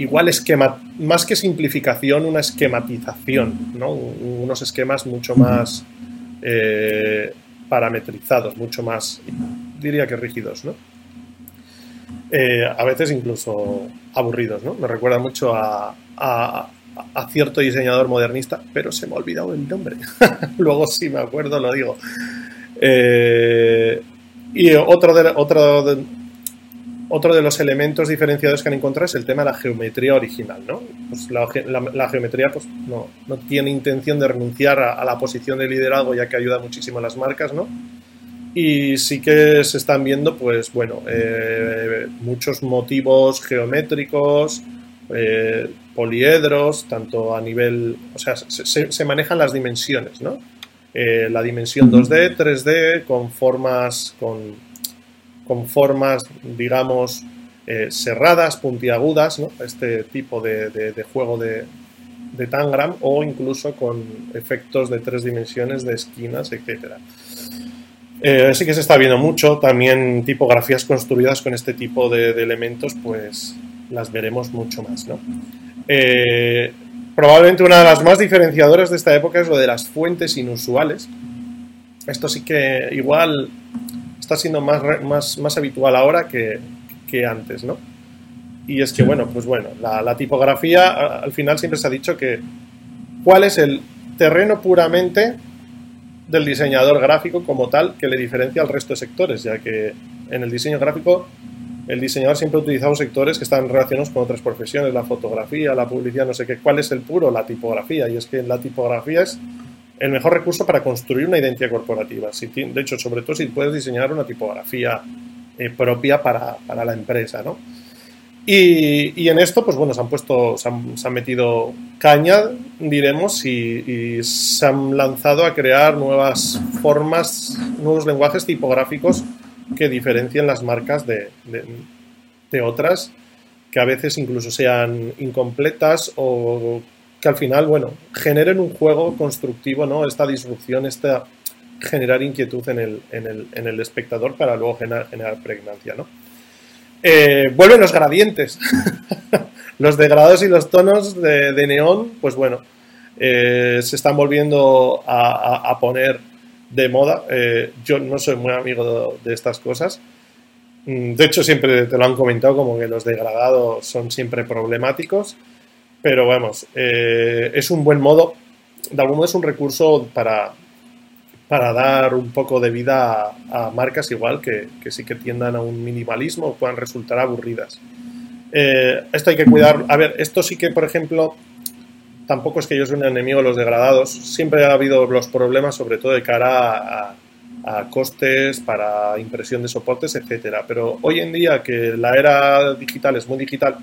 igual esquema, más que simplificación, una esquematización, ¿no? unos esquemas mucho más eh, parametrizados, mucho más, diría que rígidos, ¿no? Eh, a veces incluso aburridos, ¿no? Me recuerda mucho a, cierto diseñador modernista, pero se me ha olvidado el nombre. (laughs) Luego si me acuerdo lo digo. Eh, y otro de, otro, de, otro de los elementos diferenciados que han encontrado es el tema de la geometría original, ¿no? Pues la, geometría pues, no, tiene intención de renunciar a, la posición de liderazgo ya que ayuda muchísimo a las marcas, ¿no? Y sí que se están viendo, pues bueno, eh, muchos motivos geométricos, eh, poliedros, tanto a nivel, o sea, se, manejan las dimensiones, ¿no? Eh, la dimensión 2D, 3D, con formas, con, con formas, digamos, cerradas, puntiagudas, ¿no? Este tipo de, juego de, Tangram, o incluso con efectos de tres dimensiones de esquinas, etcétera. Eh, sí que se está viendo mucho, también tipografías construidas con este tipo de, elementos, pues las veremos mucho más, ¿no? Eh, probablemente una de las más diferenciadoras de esta época es lo de las fuentes inusuales. Esto sí que igual está siendo más, más, más habitual ahora que, que, antes, ¿no? Y es que, bueno, pues bueno, la, la tipografía al final siempre se ha dicho que cuál es el terreno puramente del diseñador gráfico como tal que le diferencia al resto de sectores, ya que en el diseño gráfico el diseñador siempre ha utilizado sectores que están relacionados con otras profesiones, la fotografía, la publicidad, no sé qué. ¿Cuál es el puro? La tipografía. Y es que la tipografía es el mejor recurso para construir una identidad corporativa. De hecho, sobre todo si puedes diseñar una tipografía eh, propia para, para la empresa, ¿no? Y, en esto, pues bueno, se han puesto, se han, metido caña, diremos, y, se han lanzado a crear nuevas formas, nuevos lenguajes tipográficos que diferencien las marcas de, de, otras, que a veces incluso sean incompletas o que al final, bueno, generen un juego constructivo, ¿no? Esta disrupción, esta generar inquietud en el, en el, en el espectador para luego generar, generar pregnancia, ¿no? Eh, vuelven los gradientes. (laughs) los degradados y los tonos de, neón, pues bueno, eh, se están volviendo a, poner de moda. Eh, yo no soy muy amigo de, estas cosas. Mm, de hecho, siempre te lo han comentado como que los degradados son siempre problemáticos. Pero vamos, es un buen modo, de algún modo es un recurso para, para dar un poco de vida a, marcas igual que, sí que tiendan a un minimalismo o puedan resultar aburridas. Eh, esto hay que cuidar. A ver, esto sí que, por ejemplo, tampoco es que yo soy un enemigo de los degradados. Siempre ha habido los problemas, sobre todo de cara a, costes para impresión de soportes, etcétera. Pero hoy en día que la era digital es muy digital,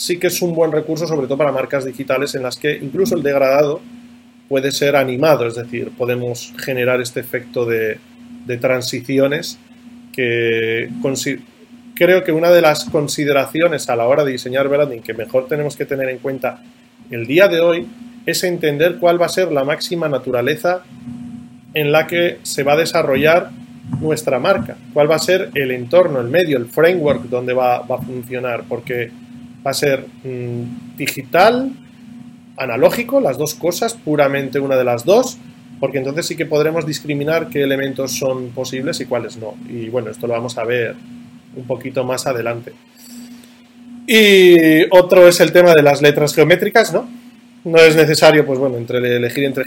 sí que es un buen recurso, sobre todo para marcas digitales en las que incluso el degradado puede ser animado, es decir, podemos generar este efecto de, transiciones que creo que una de las consideraciones a la hora de diseñar branding que mejor tenemos que tener en cuenta el día de hoy es entender cuál va a ser la máxima naturaleza en la que se va a desarrollar nuestra marca, cuál va a ser el entorno, el medio, el framework donde va, a funcionar, porque va a ser mm, digital, analógico, las dos cosas, puramente una de las dos, porque entonces sí que podremos discriminar qué elementos son posibles y cuáles no. Y bueno, esto lo vamos a ver un poquito más adelante. Y otro es el tema de las letras geométricas, ¿no? No es necesario, pues bueno, entre elegir entre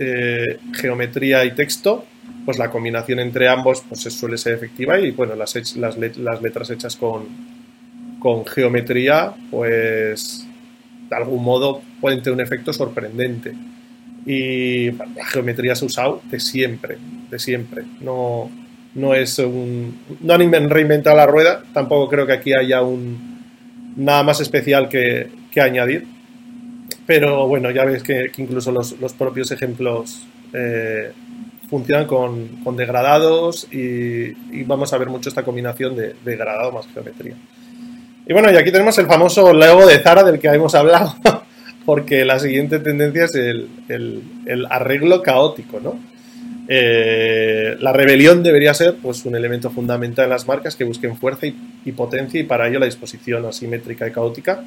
eh, geometría y texto, pues la combinación entre ambos pues suele ser efectiva y bueno, las, letras hechas con, con geometría, pues de algún modo pueden tener un efecto sorprendente. Y la geometría se ha usado de siempre, de siempre. No, no es un. No han reinventado la rueda, tampoco creo que aquí haya un nada más especial que, añadir. Pero bueno, ya ves que, incluso los, propios ejemplos eh, funcionan con, degradados y, vamos a ver mucho esta combinación de degradado más geometría. Y bueno, y aquí tenemos el famoso logo de Zara del que hemos hablado, (laughs) porque la siguiente tendencia es el, arreglo caótico, ¿no? Eh, la rebelión debería ser pues, un elemento fundamental en las marcas que busquen fuerza y, potencia y para ello la disposición asimétrica y caótica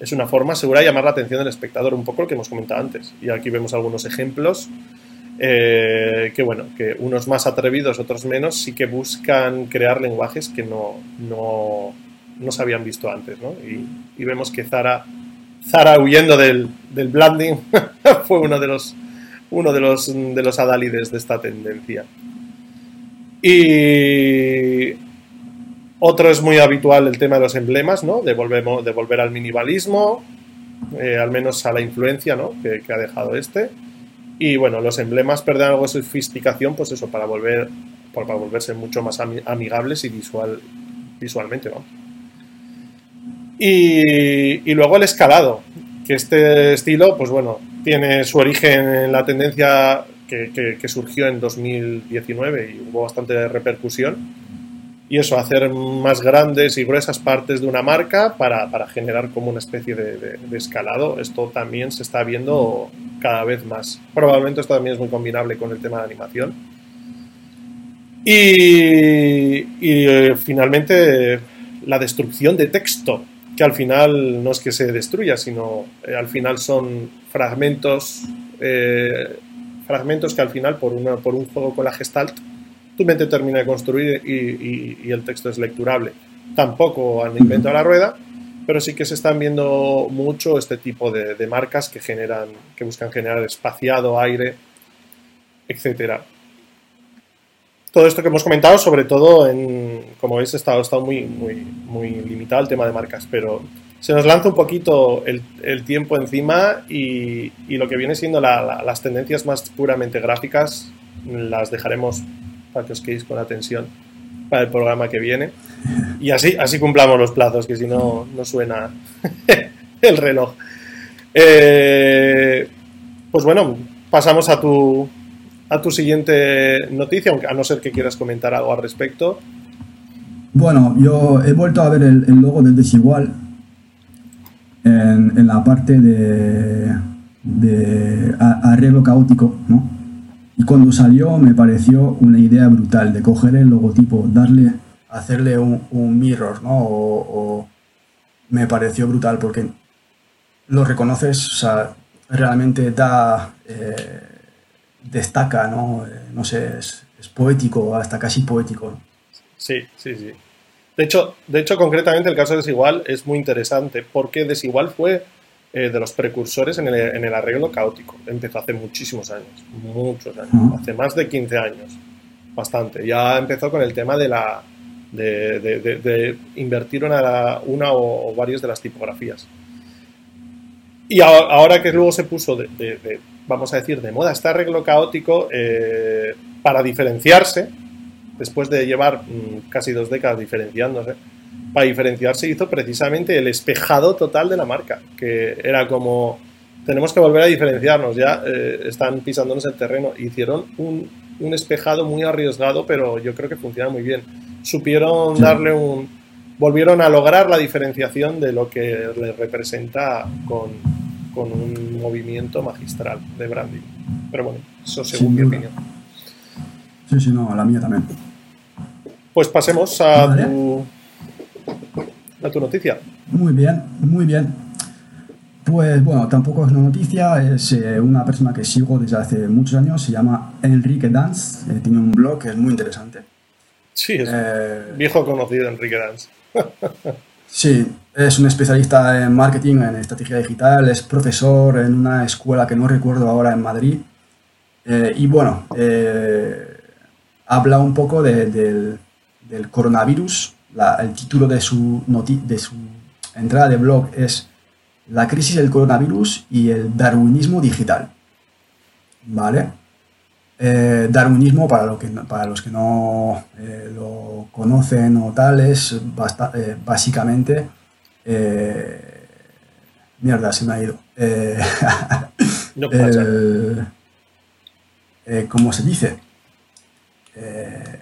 es una forma segura de llamar la atención del espectador, un poco lo que hemos comentado antes. Y aquí vemos algunos ejemplos eh, que, bueno, que unos más atrevidos, otros menos, sí que buscan crear lenguajes que no, no, no se habían visto antes. ¿no? Y, vemos que Zara, Zara huyendo del, del blending (laughs) fue uno de los uno de los, de los adálides de esta tendencia. Y otro es muy habitual el tema de los emblemas, ¿no? De, volver al minimalismo, eh, al menos a la influencia ¿no? que, ha dejado este. Y bueno, los emblemas pierden algo de sofisticación, pues eso, para volver para volverse mucho más amigables y visual, visualmente, ¿no? Y, luego el escalado, que este estilo, pues bueno, tiene su origen en la tendencia que, surgió en 2019 y hubo bastante repercusión. Y eso, hacer más grandes y gruesas partes de una marca para, generar como una especie de, escalado. Esto también se está viendo cada vez más. Probablemente esto también es muy combinable con el tema de animación. Y, y eh, finalmente la destrucción de texto que al final no es que se destruya, sino eh, al final son fragmentos, eh, fragmentos que al final por, una, por un juego con la gestalt tu mente termina de construir y, el texto es lecturable. Tampoco han inventado la rueda, pero sí que se están viendo mucho este tipo de, de marcas que generan, que buscan generar espaciado, aire, etcétera todo esto que hemos comentado, sobre todo en, como veis, está, está muy, muy, muy limitado el tema de marcas, pero se nos lanza un poquito el, el tiempo encima y, y, lo que viene siendo las tendencias más puramente gráficas las dejaremos para que os quedéis con atención para el programa que viene. Y así, así cumplamos los plazos, que si no, no suena (laughs) el reloj. Eh, pues bueno, pasamos a tu, a tu siguiente noticia, aunque a no ser que quieras comentar algo al respecto. Bueno, yo he vuelto a ver el, logo del Desigual en, la parte de, de arreglo caótico, ¿no? Y cuando salió me pareció una idea brutal de coger el logotipo, darle, hacerle un, mirror, ¿no? O, me pareció brutal porque lo reconoces, o sea, realmente da... Eh, destaca, ¿no? Eh, no sé, es, poético, hasta casi poético. Sí, sí, sí. De hecho, de hecho, concretamente el caso de Desigual es muy interesante porque Desigual fue eh, de los precursores en el, arreglo caótico. Empezó hace muchísimos años, muchos años, hace más de 15 años, bastante. Ya empezó con el tema de la de, invertir una, una o, varias de las tipografías. Y ahora que luego se puso de, vamos a decir, de moda este arreglo caótico eh, para diferenciarse, después de llevar mm, casi dos décadas diferenciándose, para diferenciarse hizo precisamente el espejado total de la marca, que era como, tenemos que volver a diferenciarnos, ya eh, están pisándonos el terreno, hicieron un, un, espejado muy arriesgado, pero yo creo que funciona muy bien. Supieron darle un... volvieron a lograr la diferenciación de lo que les representa con, con un movimiento magistral de branding. Pero bueno, eso según mi opinión. Sí, sí, no, la mía también. Pues pasemos a, tu, a tu noticia. Muy bien, muy bien. Pues bueno, tampoco es una noticia, es eh, una persona que sigo desde hace muchos años, se llama Enrique Dance, eh, tiene un blog que es muy interesante. Sí, es eh, viejo conocido Enrique Dance. (laughs) Sí, es un especialista en marketing, en estrategia digital, es profesor en una escuela que no recuerdo ahora en Madrid. Eh, y bueno, eh, habla un poco del, coronavirus. el título de su, de su entrada de blog es La crisis del coronavirus y el darwinismo digital. ¿Vale? Eh, darwinismo, para, que, para los que no eh, lo conocen o tal, es eh, básicamente... mierda, se me ha ido. (laughs) ¿Cómo se dice?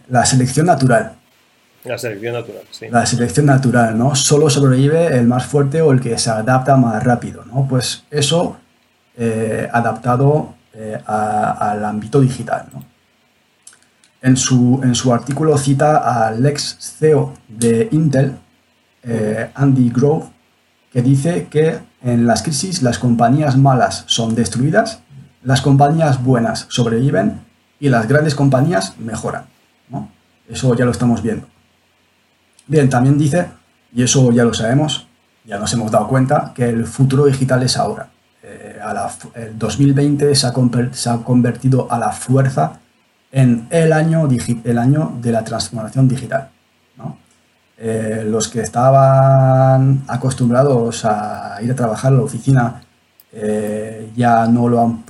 la selección natural. La selección natural, sí. La selección natural, ¿no? Solo sobrevive el más fuerte o el que se adapta más rápido, ¿no? Pues eso adaptado eh, al ámbito digital. en su, en su artículo cita al ex CEO de Intel, eh, Andy Grove, que dice que en las crisis las compañías malas son destruidas, las compañías buenas sobreviven y las grandes compañías mejoran. Eso ya lo estamos viendo. Bien, también dice, y eso ya lo sabemos, ya nos hemos dado cuenta, que el futuro digital es ahora. El 2020 se ha, se ha, convertido a la fuerza en el año, el año de la transformación digital. Eh, los que estaban acostumbrados a ir a trabajar a la oficina eh, ya no lo, han,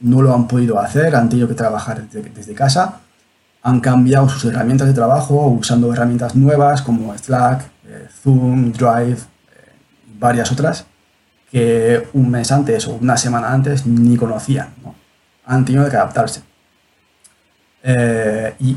no lo han podido hacer, han tenido que trabajar desde, casa, han cambiado sus herramientas de trabajo usando herramientas nuevas como Slack, eh, Zoom, Drive y varias otras que un mes antes o una semana antes ni conocían. Han tenido que adaptarse. y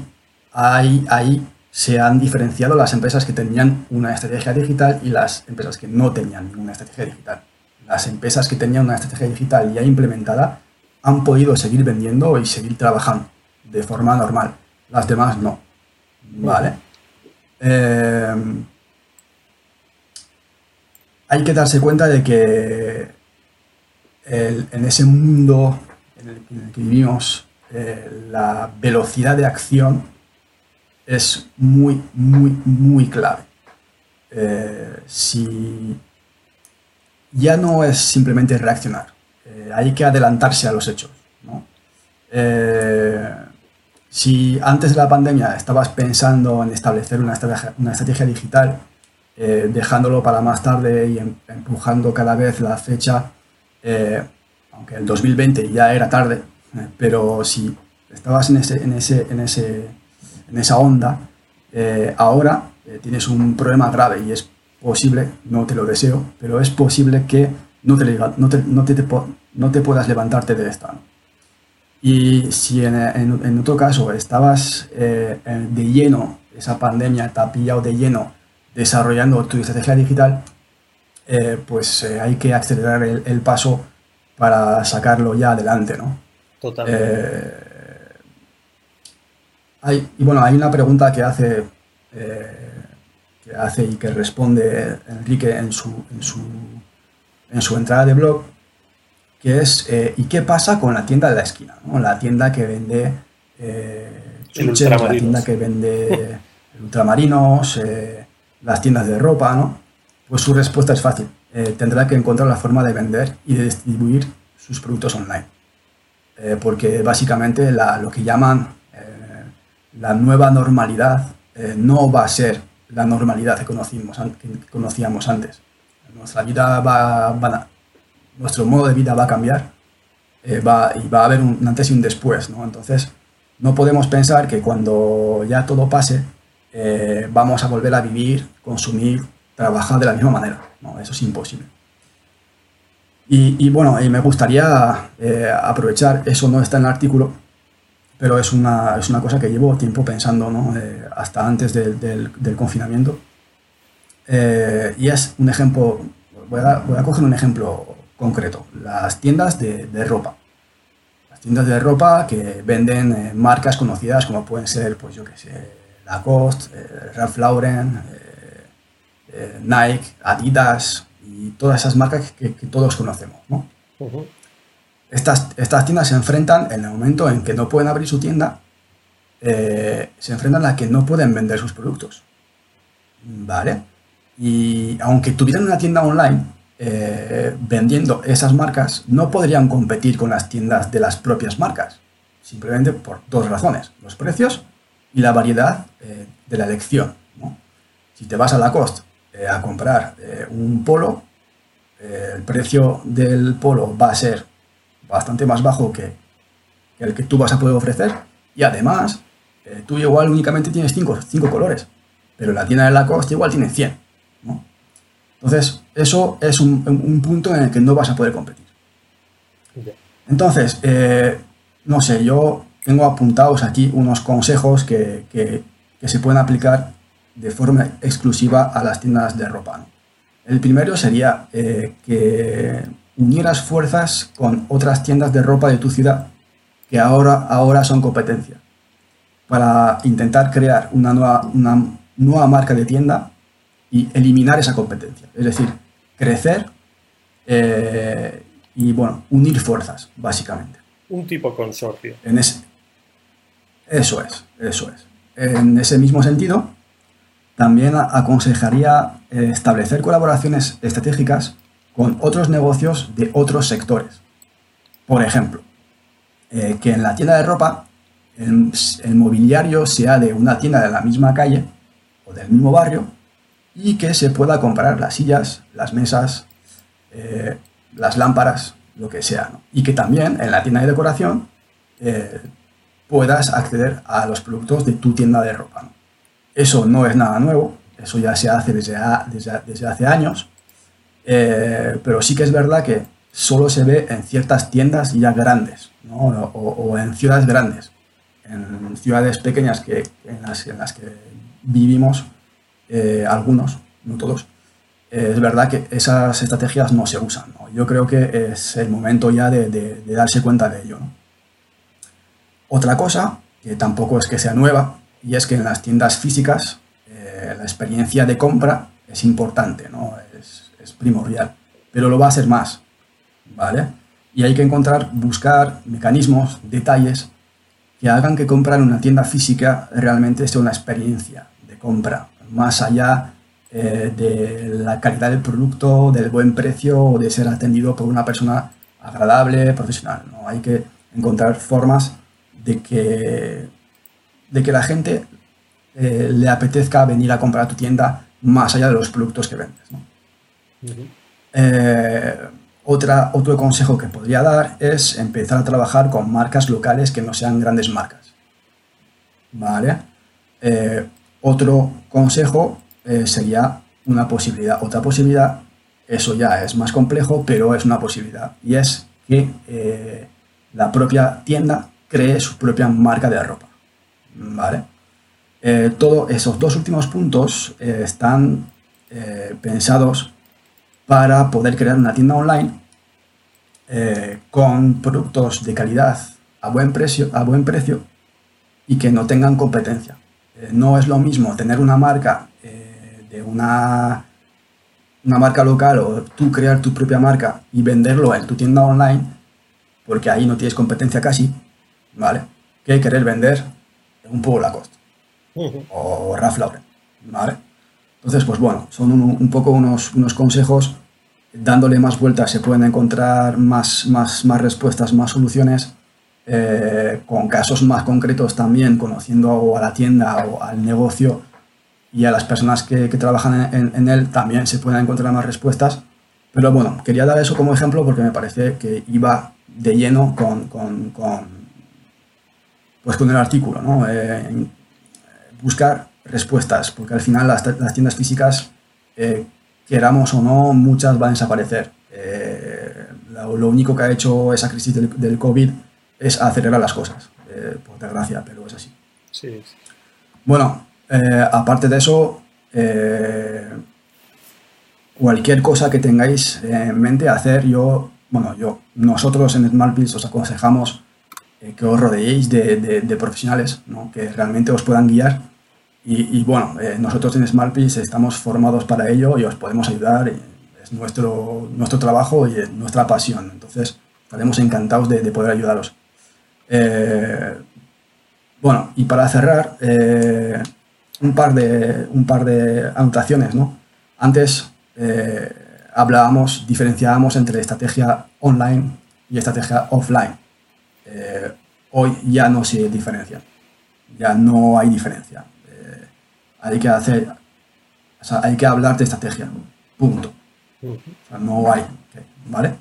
hay, hay se han diferenciado las empresas que tenían una estrategia digital y las empresas que no tenían ninguna estrategia digital. Las empresas que tenían una estrategia digital ya implementada han podido seguir vendiendo y seguir trabajando de forma normal. Las demás no. ¿Vale? Eh, hay que darse cuenta de que en ese mundo en el, que vivimos, eh, la velocidad de acción es muy, muy, muy clave. Eh, si ya no es simplemente reaccionar, eh, hay que adelantarse a los hechos. Si antes de la pandemia estabas pensando en establecer una estrategia digital, dejándolo para más tarde y em, empujando cada vez la fecha, aunque el 2020 ya era tarde, pero si estabas en ese, en ese, en ese en esa onda, eh, ahora eh, tienes un problema grave y es posible, no te lo deseo, pero es posible que no te, no te, no te, no te puedas levantarte de esta. Y si en, en, otro caso estabas eh, de lleno, esa pandemia te ha pillado de lleno desarrollando tu estrategia digital, pues hay que acelerar el, el, paso para sacarlo ya adelante, ¿no? Totalmente y bueno, hay una pregunta que hace, eh, que hace y que responde Enrique en su, en su, en su entrada de blog, que es, eh, ¿y qué pasa con la tienda de la esquina? La tienda que vende eh, chuches, la tienda que vende (laughs) ultramarinos, las tiendas de ropa, ¿no? Pues su respuesta es fácil. tendrá que encontrar la forma de vender y de distribuir sus productos online. porque básicamente lo que llaman la nueva normalidad eh, no va a ser la normalidad que, conocimos, conocíamos antes. Nuestra vida va, nuestro modo de vida va a cambiar eh, va, y va a haber un antes y un después. ¿no? Entonces, no podemos pensar que cuando ya todo pase, eh, vamos a volver a vivir, consumir, trabajar de la misma manera. No, eso es imposible. Y, bueno, me gustaría aprovechar, eso no está en el artículo, pero es una, es una cosa que llevo tiempo pensando, ¿no? Eh, hasta antes del, confinamiento. Eh, y es un ejemplo, voy a, coger un ejemplo concreto, las tiendas de, de ropa. Las tiendas de ropa que venden eh, marcas conocidas como pueden ser, pues yo qué sé, Lacoste, Ralph Lauren, Nike, Adidas y todas esas marcas que, que todos conocemos, ¿no? Estas, estas tiendas se enfrentan en el momento en que no pueden abrir su tienda, eh, se enfrentan a que no pueden vender sus productos. ¿Vale? Y aunque tuvieran una tienda online eh, vendiendo esas marcas, no podrían competir con las tiendas de las propias marcas. Simplemente por dos razones, los precios y la variedad eh, de la elección. Si te vas a Lacoste a comprar un polo, el precio del polo va a ser bastante más bajo que, el que tú vas a poder ofrecer. Y además, eh, tú igual únicamente tienes 5 cinco, colores, pero la tienda de Lacoste igual tiene 100. Entonces, eso es un, punto en el que no vas a poder competir. Entonces, eh, no sé, yo tengo apuntados aquí unos consejos que, que, se pueden aplicar de forma exclusiva a las tiendas de ropa. El primero sería eh, que unieras fuerzas con otras tiendas de ropa de tu ciudad, que ahora, ahora son competencia. para intentar crear una nueva, una nueva marca de tienda y eliminar esa competencia. Es decir, crecer eh, y, bueno, unir fuerzas, básicamente. Un tipo consorcio. En ese, eso es, eso es. En ese mismo sentido, también aconsejaría eh, establecer colaboraciones estratégicas con otros negocios de otros sectores. Por ejemplo, eh, que en la tienda de ropa el, mobiliario sea de una tienda de la misma calle o del mismo barrio y que se pueda comprar las sillas, las mesas, eh, las lámparas, lo que sea. Y que también en la tienda de decoración puedas acceder a los productos de tu tienda de ropa. Eso no es nada nuevo, eso ya se hace desde, hace años, eh, pero sí que es verdad que solo se ve en ciertas tiendas ya grandes, o, en ciudades grandes. En ciudades pequeñas que, en, las, que vivimos, eh, algunos, no todos, eh, es verdad que esas estrategias no se usan. Yo creo que es el momento ya de, darse cuenta de ello. Otra cosa, que tampoco es que sea nueva, y es que en las tiendas físicas eh, la experiencia de compra es importante, ¿no? Es, primordial, pero lo va a ser más, ¿vale? Y hay que encontrar, buscar mecanismos, detalles que hagan que comprar en una tienda física realmente sea una experiencia de compra, más allá eh, de la calidad del producto, del buen precio o de ser atendido por una persona agradable, profesional. ¿no? Hay que encontrar formas de que, de que la gente eh, le apetezca venir a comprar a tu tienda más allá de los productos que vendes. Eh, otra, otro consejo que podría dar es empezar a trabajar con marcas locales que no sean grandes marcas. ¿Vale? Eh, otro consejo sería una posibilidad. Otra posibilidad, eso ya es más complejo, pero es una posibilidad. Y es que la propia tienda cree su propia marca de ropa. ¿Vale? Eh, todos esos dos últimos puntos eh, están eh, pensados para poder crear una tienda online con productos de calidad a buen precio, a buen precio y que no tengan competencia. no es lo mismo tener una marca de una, una marca local o tú crear tu propia marca y venderlo en tu tienda online, porque ahí no tienes competencia casi, ¿vale? Que querer vender un poco la costa. O Ralph Lauren, ¿vale? Entonces, pues bueno, son un, poco unos, unos, consejos. Dándole más vueltas se pueden encontrar más, más, más respuestas, más soluciones. Eh, con casos más concretos también, conociendo a la tienda o al negocio y a las personas que, que trabajan en, él, también se pueden encontrar más respuestas. Pero bueno, quería dar eso como ejemplo porque me parece que iba de lleno con, con, con pues con el artículo, ¿no? Eh, buscar respuestas, porque al final las, tiendas físicas, eh, queramos o no, muchas van a desaparecer. Eh, lo, único que ha hecho esa crisis del, COVID es acelerar las cosas, por desgracia, pero es así. Sí. Bueno, aparte de eso, cualquier cosa que tengáis en mente hacer, yo, bueno, yo, nosotros en SmartBills os aconsejamos eh, que os rodeéis de, profesionales que realmente os puedan guiar. Y, bueno, eh, nosotros en SmartPiece estamos formados para ello y os podemos ayudar. es nuestro, nuestro trabajo y nuestra pasión. Entonces, estaremos encantados de, poder ayudaros. Eh, bueno, y para cerrar, un, par de, un par de anotaciones. ¿no? Antes hablábamos, diferenciábamos entre estrategia online y estrategia offline. Eh, hoy ya no se diferencia, ya no hay diferencia. Eh, hay que hacer, hay que hablar de estrategia, punto. no hay, ¿vale?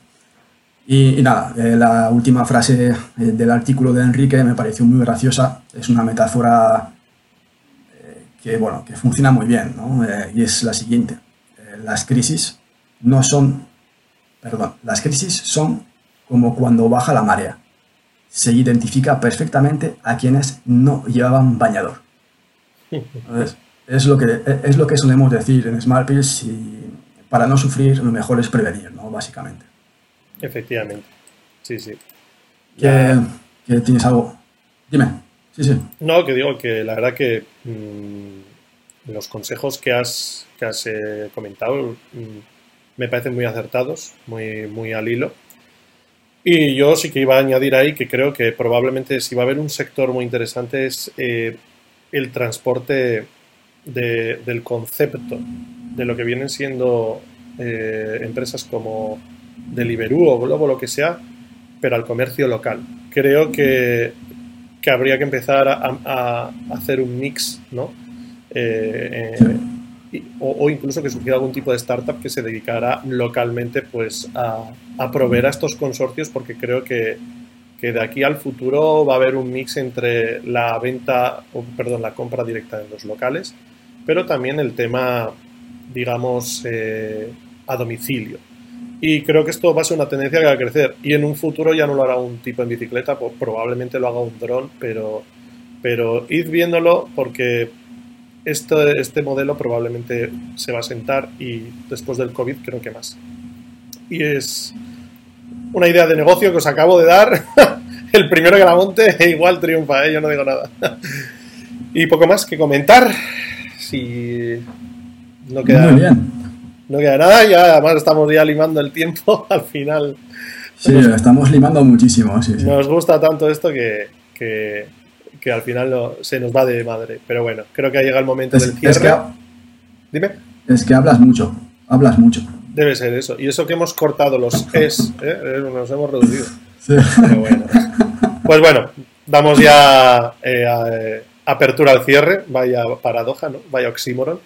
Y, nada, eh, la última frase del artículo de Enrique me pareció muy graciosa, es una metáfora que, bueno, que funciona muy bien, y es la siguiente, las crisis no son, perdón, las crisis son como cuando baja la marea se identifica perfectamente a quienes no llevaban bañador. es, lo que, es lo que solemos decir en Smart y para no sufrir lo mejor es prevenir, ¿no? Básicamente. Efectivamente. Sí, sí. ¿Que, tienes algo? Dime. Sí, sí. No, que digo que la verdad que mm, los consejos que has, que has eh, comentado mm, me parecen muy acertados, muy, muy al hilo. Y yo sí que iba a añadir ahí que creo que probablemente si va a haber un sector muy interesante es eh, el transporte de- del concepto de lo que vienen siendo eh, empresas como Deliveroo o Globo, lo que sea, pero al comercio local. Creo que, que habría que empezar a, a- hacer un mix, ¿no? Eh, eh, o, incluso que surgiera algún tipo de startup que se dedicara localmente pues a, a proveer a estos consorcios porque creo que, que de aquí al futuro va a haber un mix entre la venta, o, perdón, la compra directa en los locales, pero también el tema, digamos, eh, a domicilio. Y creo que esto va a ser una tendencia que va a crecer. Y en un futuro ya no lo hará un tipo en bicicleta, pues probablemente lo haga un dron, pero, pero id viéndolo porque este, este modelo probablemente se va a sentar y después del COVID creo que más. Y es una idea de negocio que os acabo de dar. (laughs) El primero que la monte (laughs) igual triunfa, ¿eh? yo no digo nada. (laughs) Y poco más que comentar. Si no queda, Muy bien. no queda nada, ya además estamos ya limando el tiempo al final. Sí, estamos limando muchísimo. Sí, sí. Nos gusta tanto esto que, que, que al final se nos va de madre. Pero bueno, creo que ha llegado el momento Es, del es cierre. que, Dime. es que hablas mucho. Hablas mucho. Debe ser eso. Y eso que hemos cortado los es, ¿eh? Eh, nos hemos reducido. Sí. Pero bueno. Pues bueno, damos ya eh, a- eh, apertura al cierre. Vaya paradoja, ¿no? Vaya oxímoron.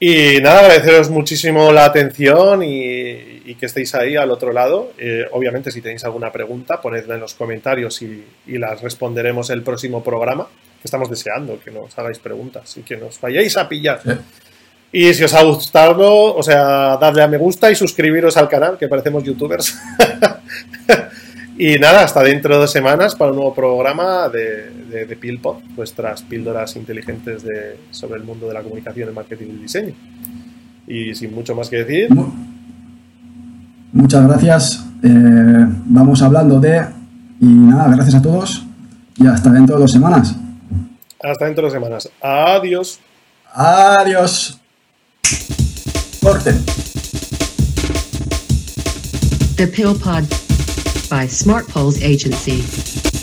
Y nada, agradeceros muchísimo la atención y, y que estéis ahí al otro lado. Eh, obviamente, si tenéis alguna pregunta, ponedla en los comentarios y, y las responderemos el próximo programa. Que estamos deseando que nos hagáis preguntas y que nos vayáis a pillar. Sí. Y si os ha gustado, o sea, dadle a me gusta y suscribiros al canal, que parecemos youtubers. (laughs) y nada, hasta dentro de dos semanas para un nuevo programa de, de, vuestras píldoras inteligentes de, sobre el mundo de la comunicación, el marketing y el diseño. Y sin mucho más que decir, Muchas gracias. Eh, vamos hablando de. Y nada, gracias a todos. Y hasta dentro de dos semanas. hasta dentro de dos semanas. Adiós. Adiós. Corte. The Pill Pod by Smart Poles Agency.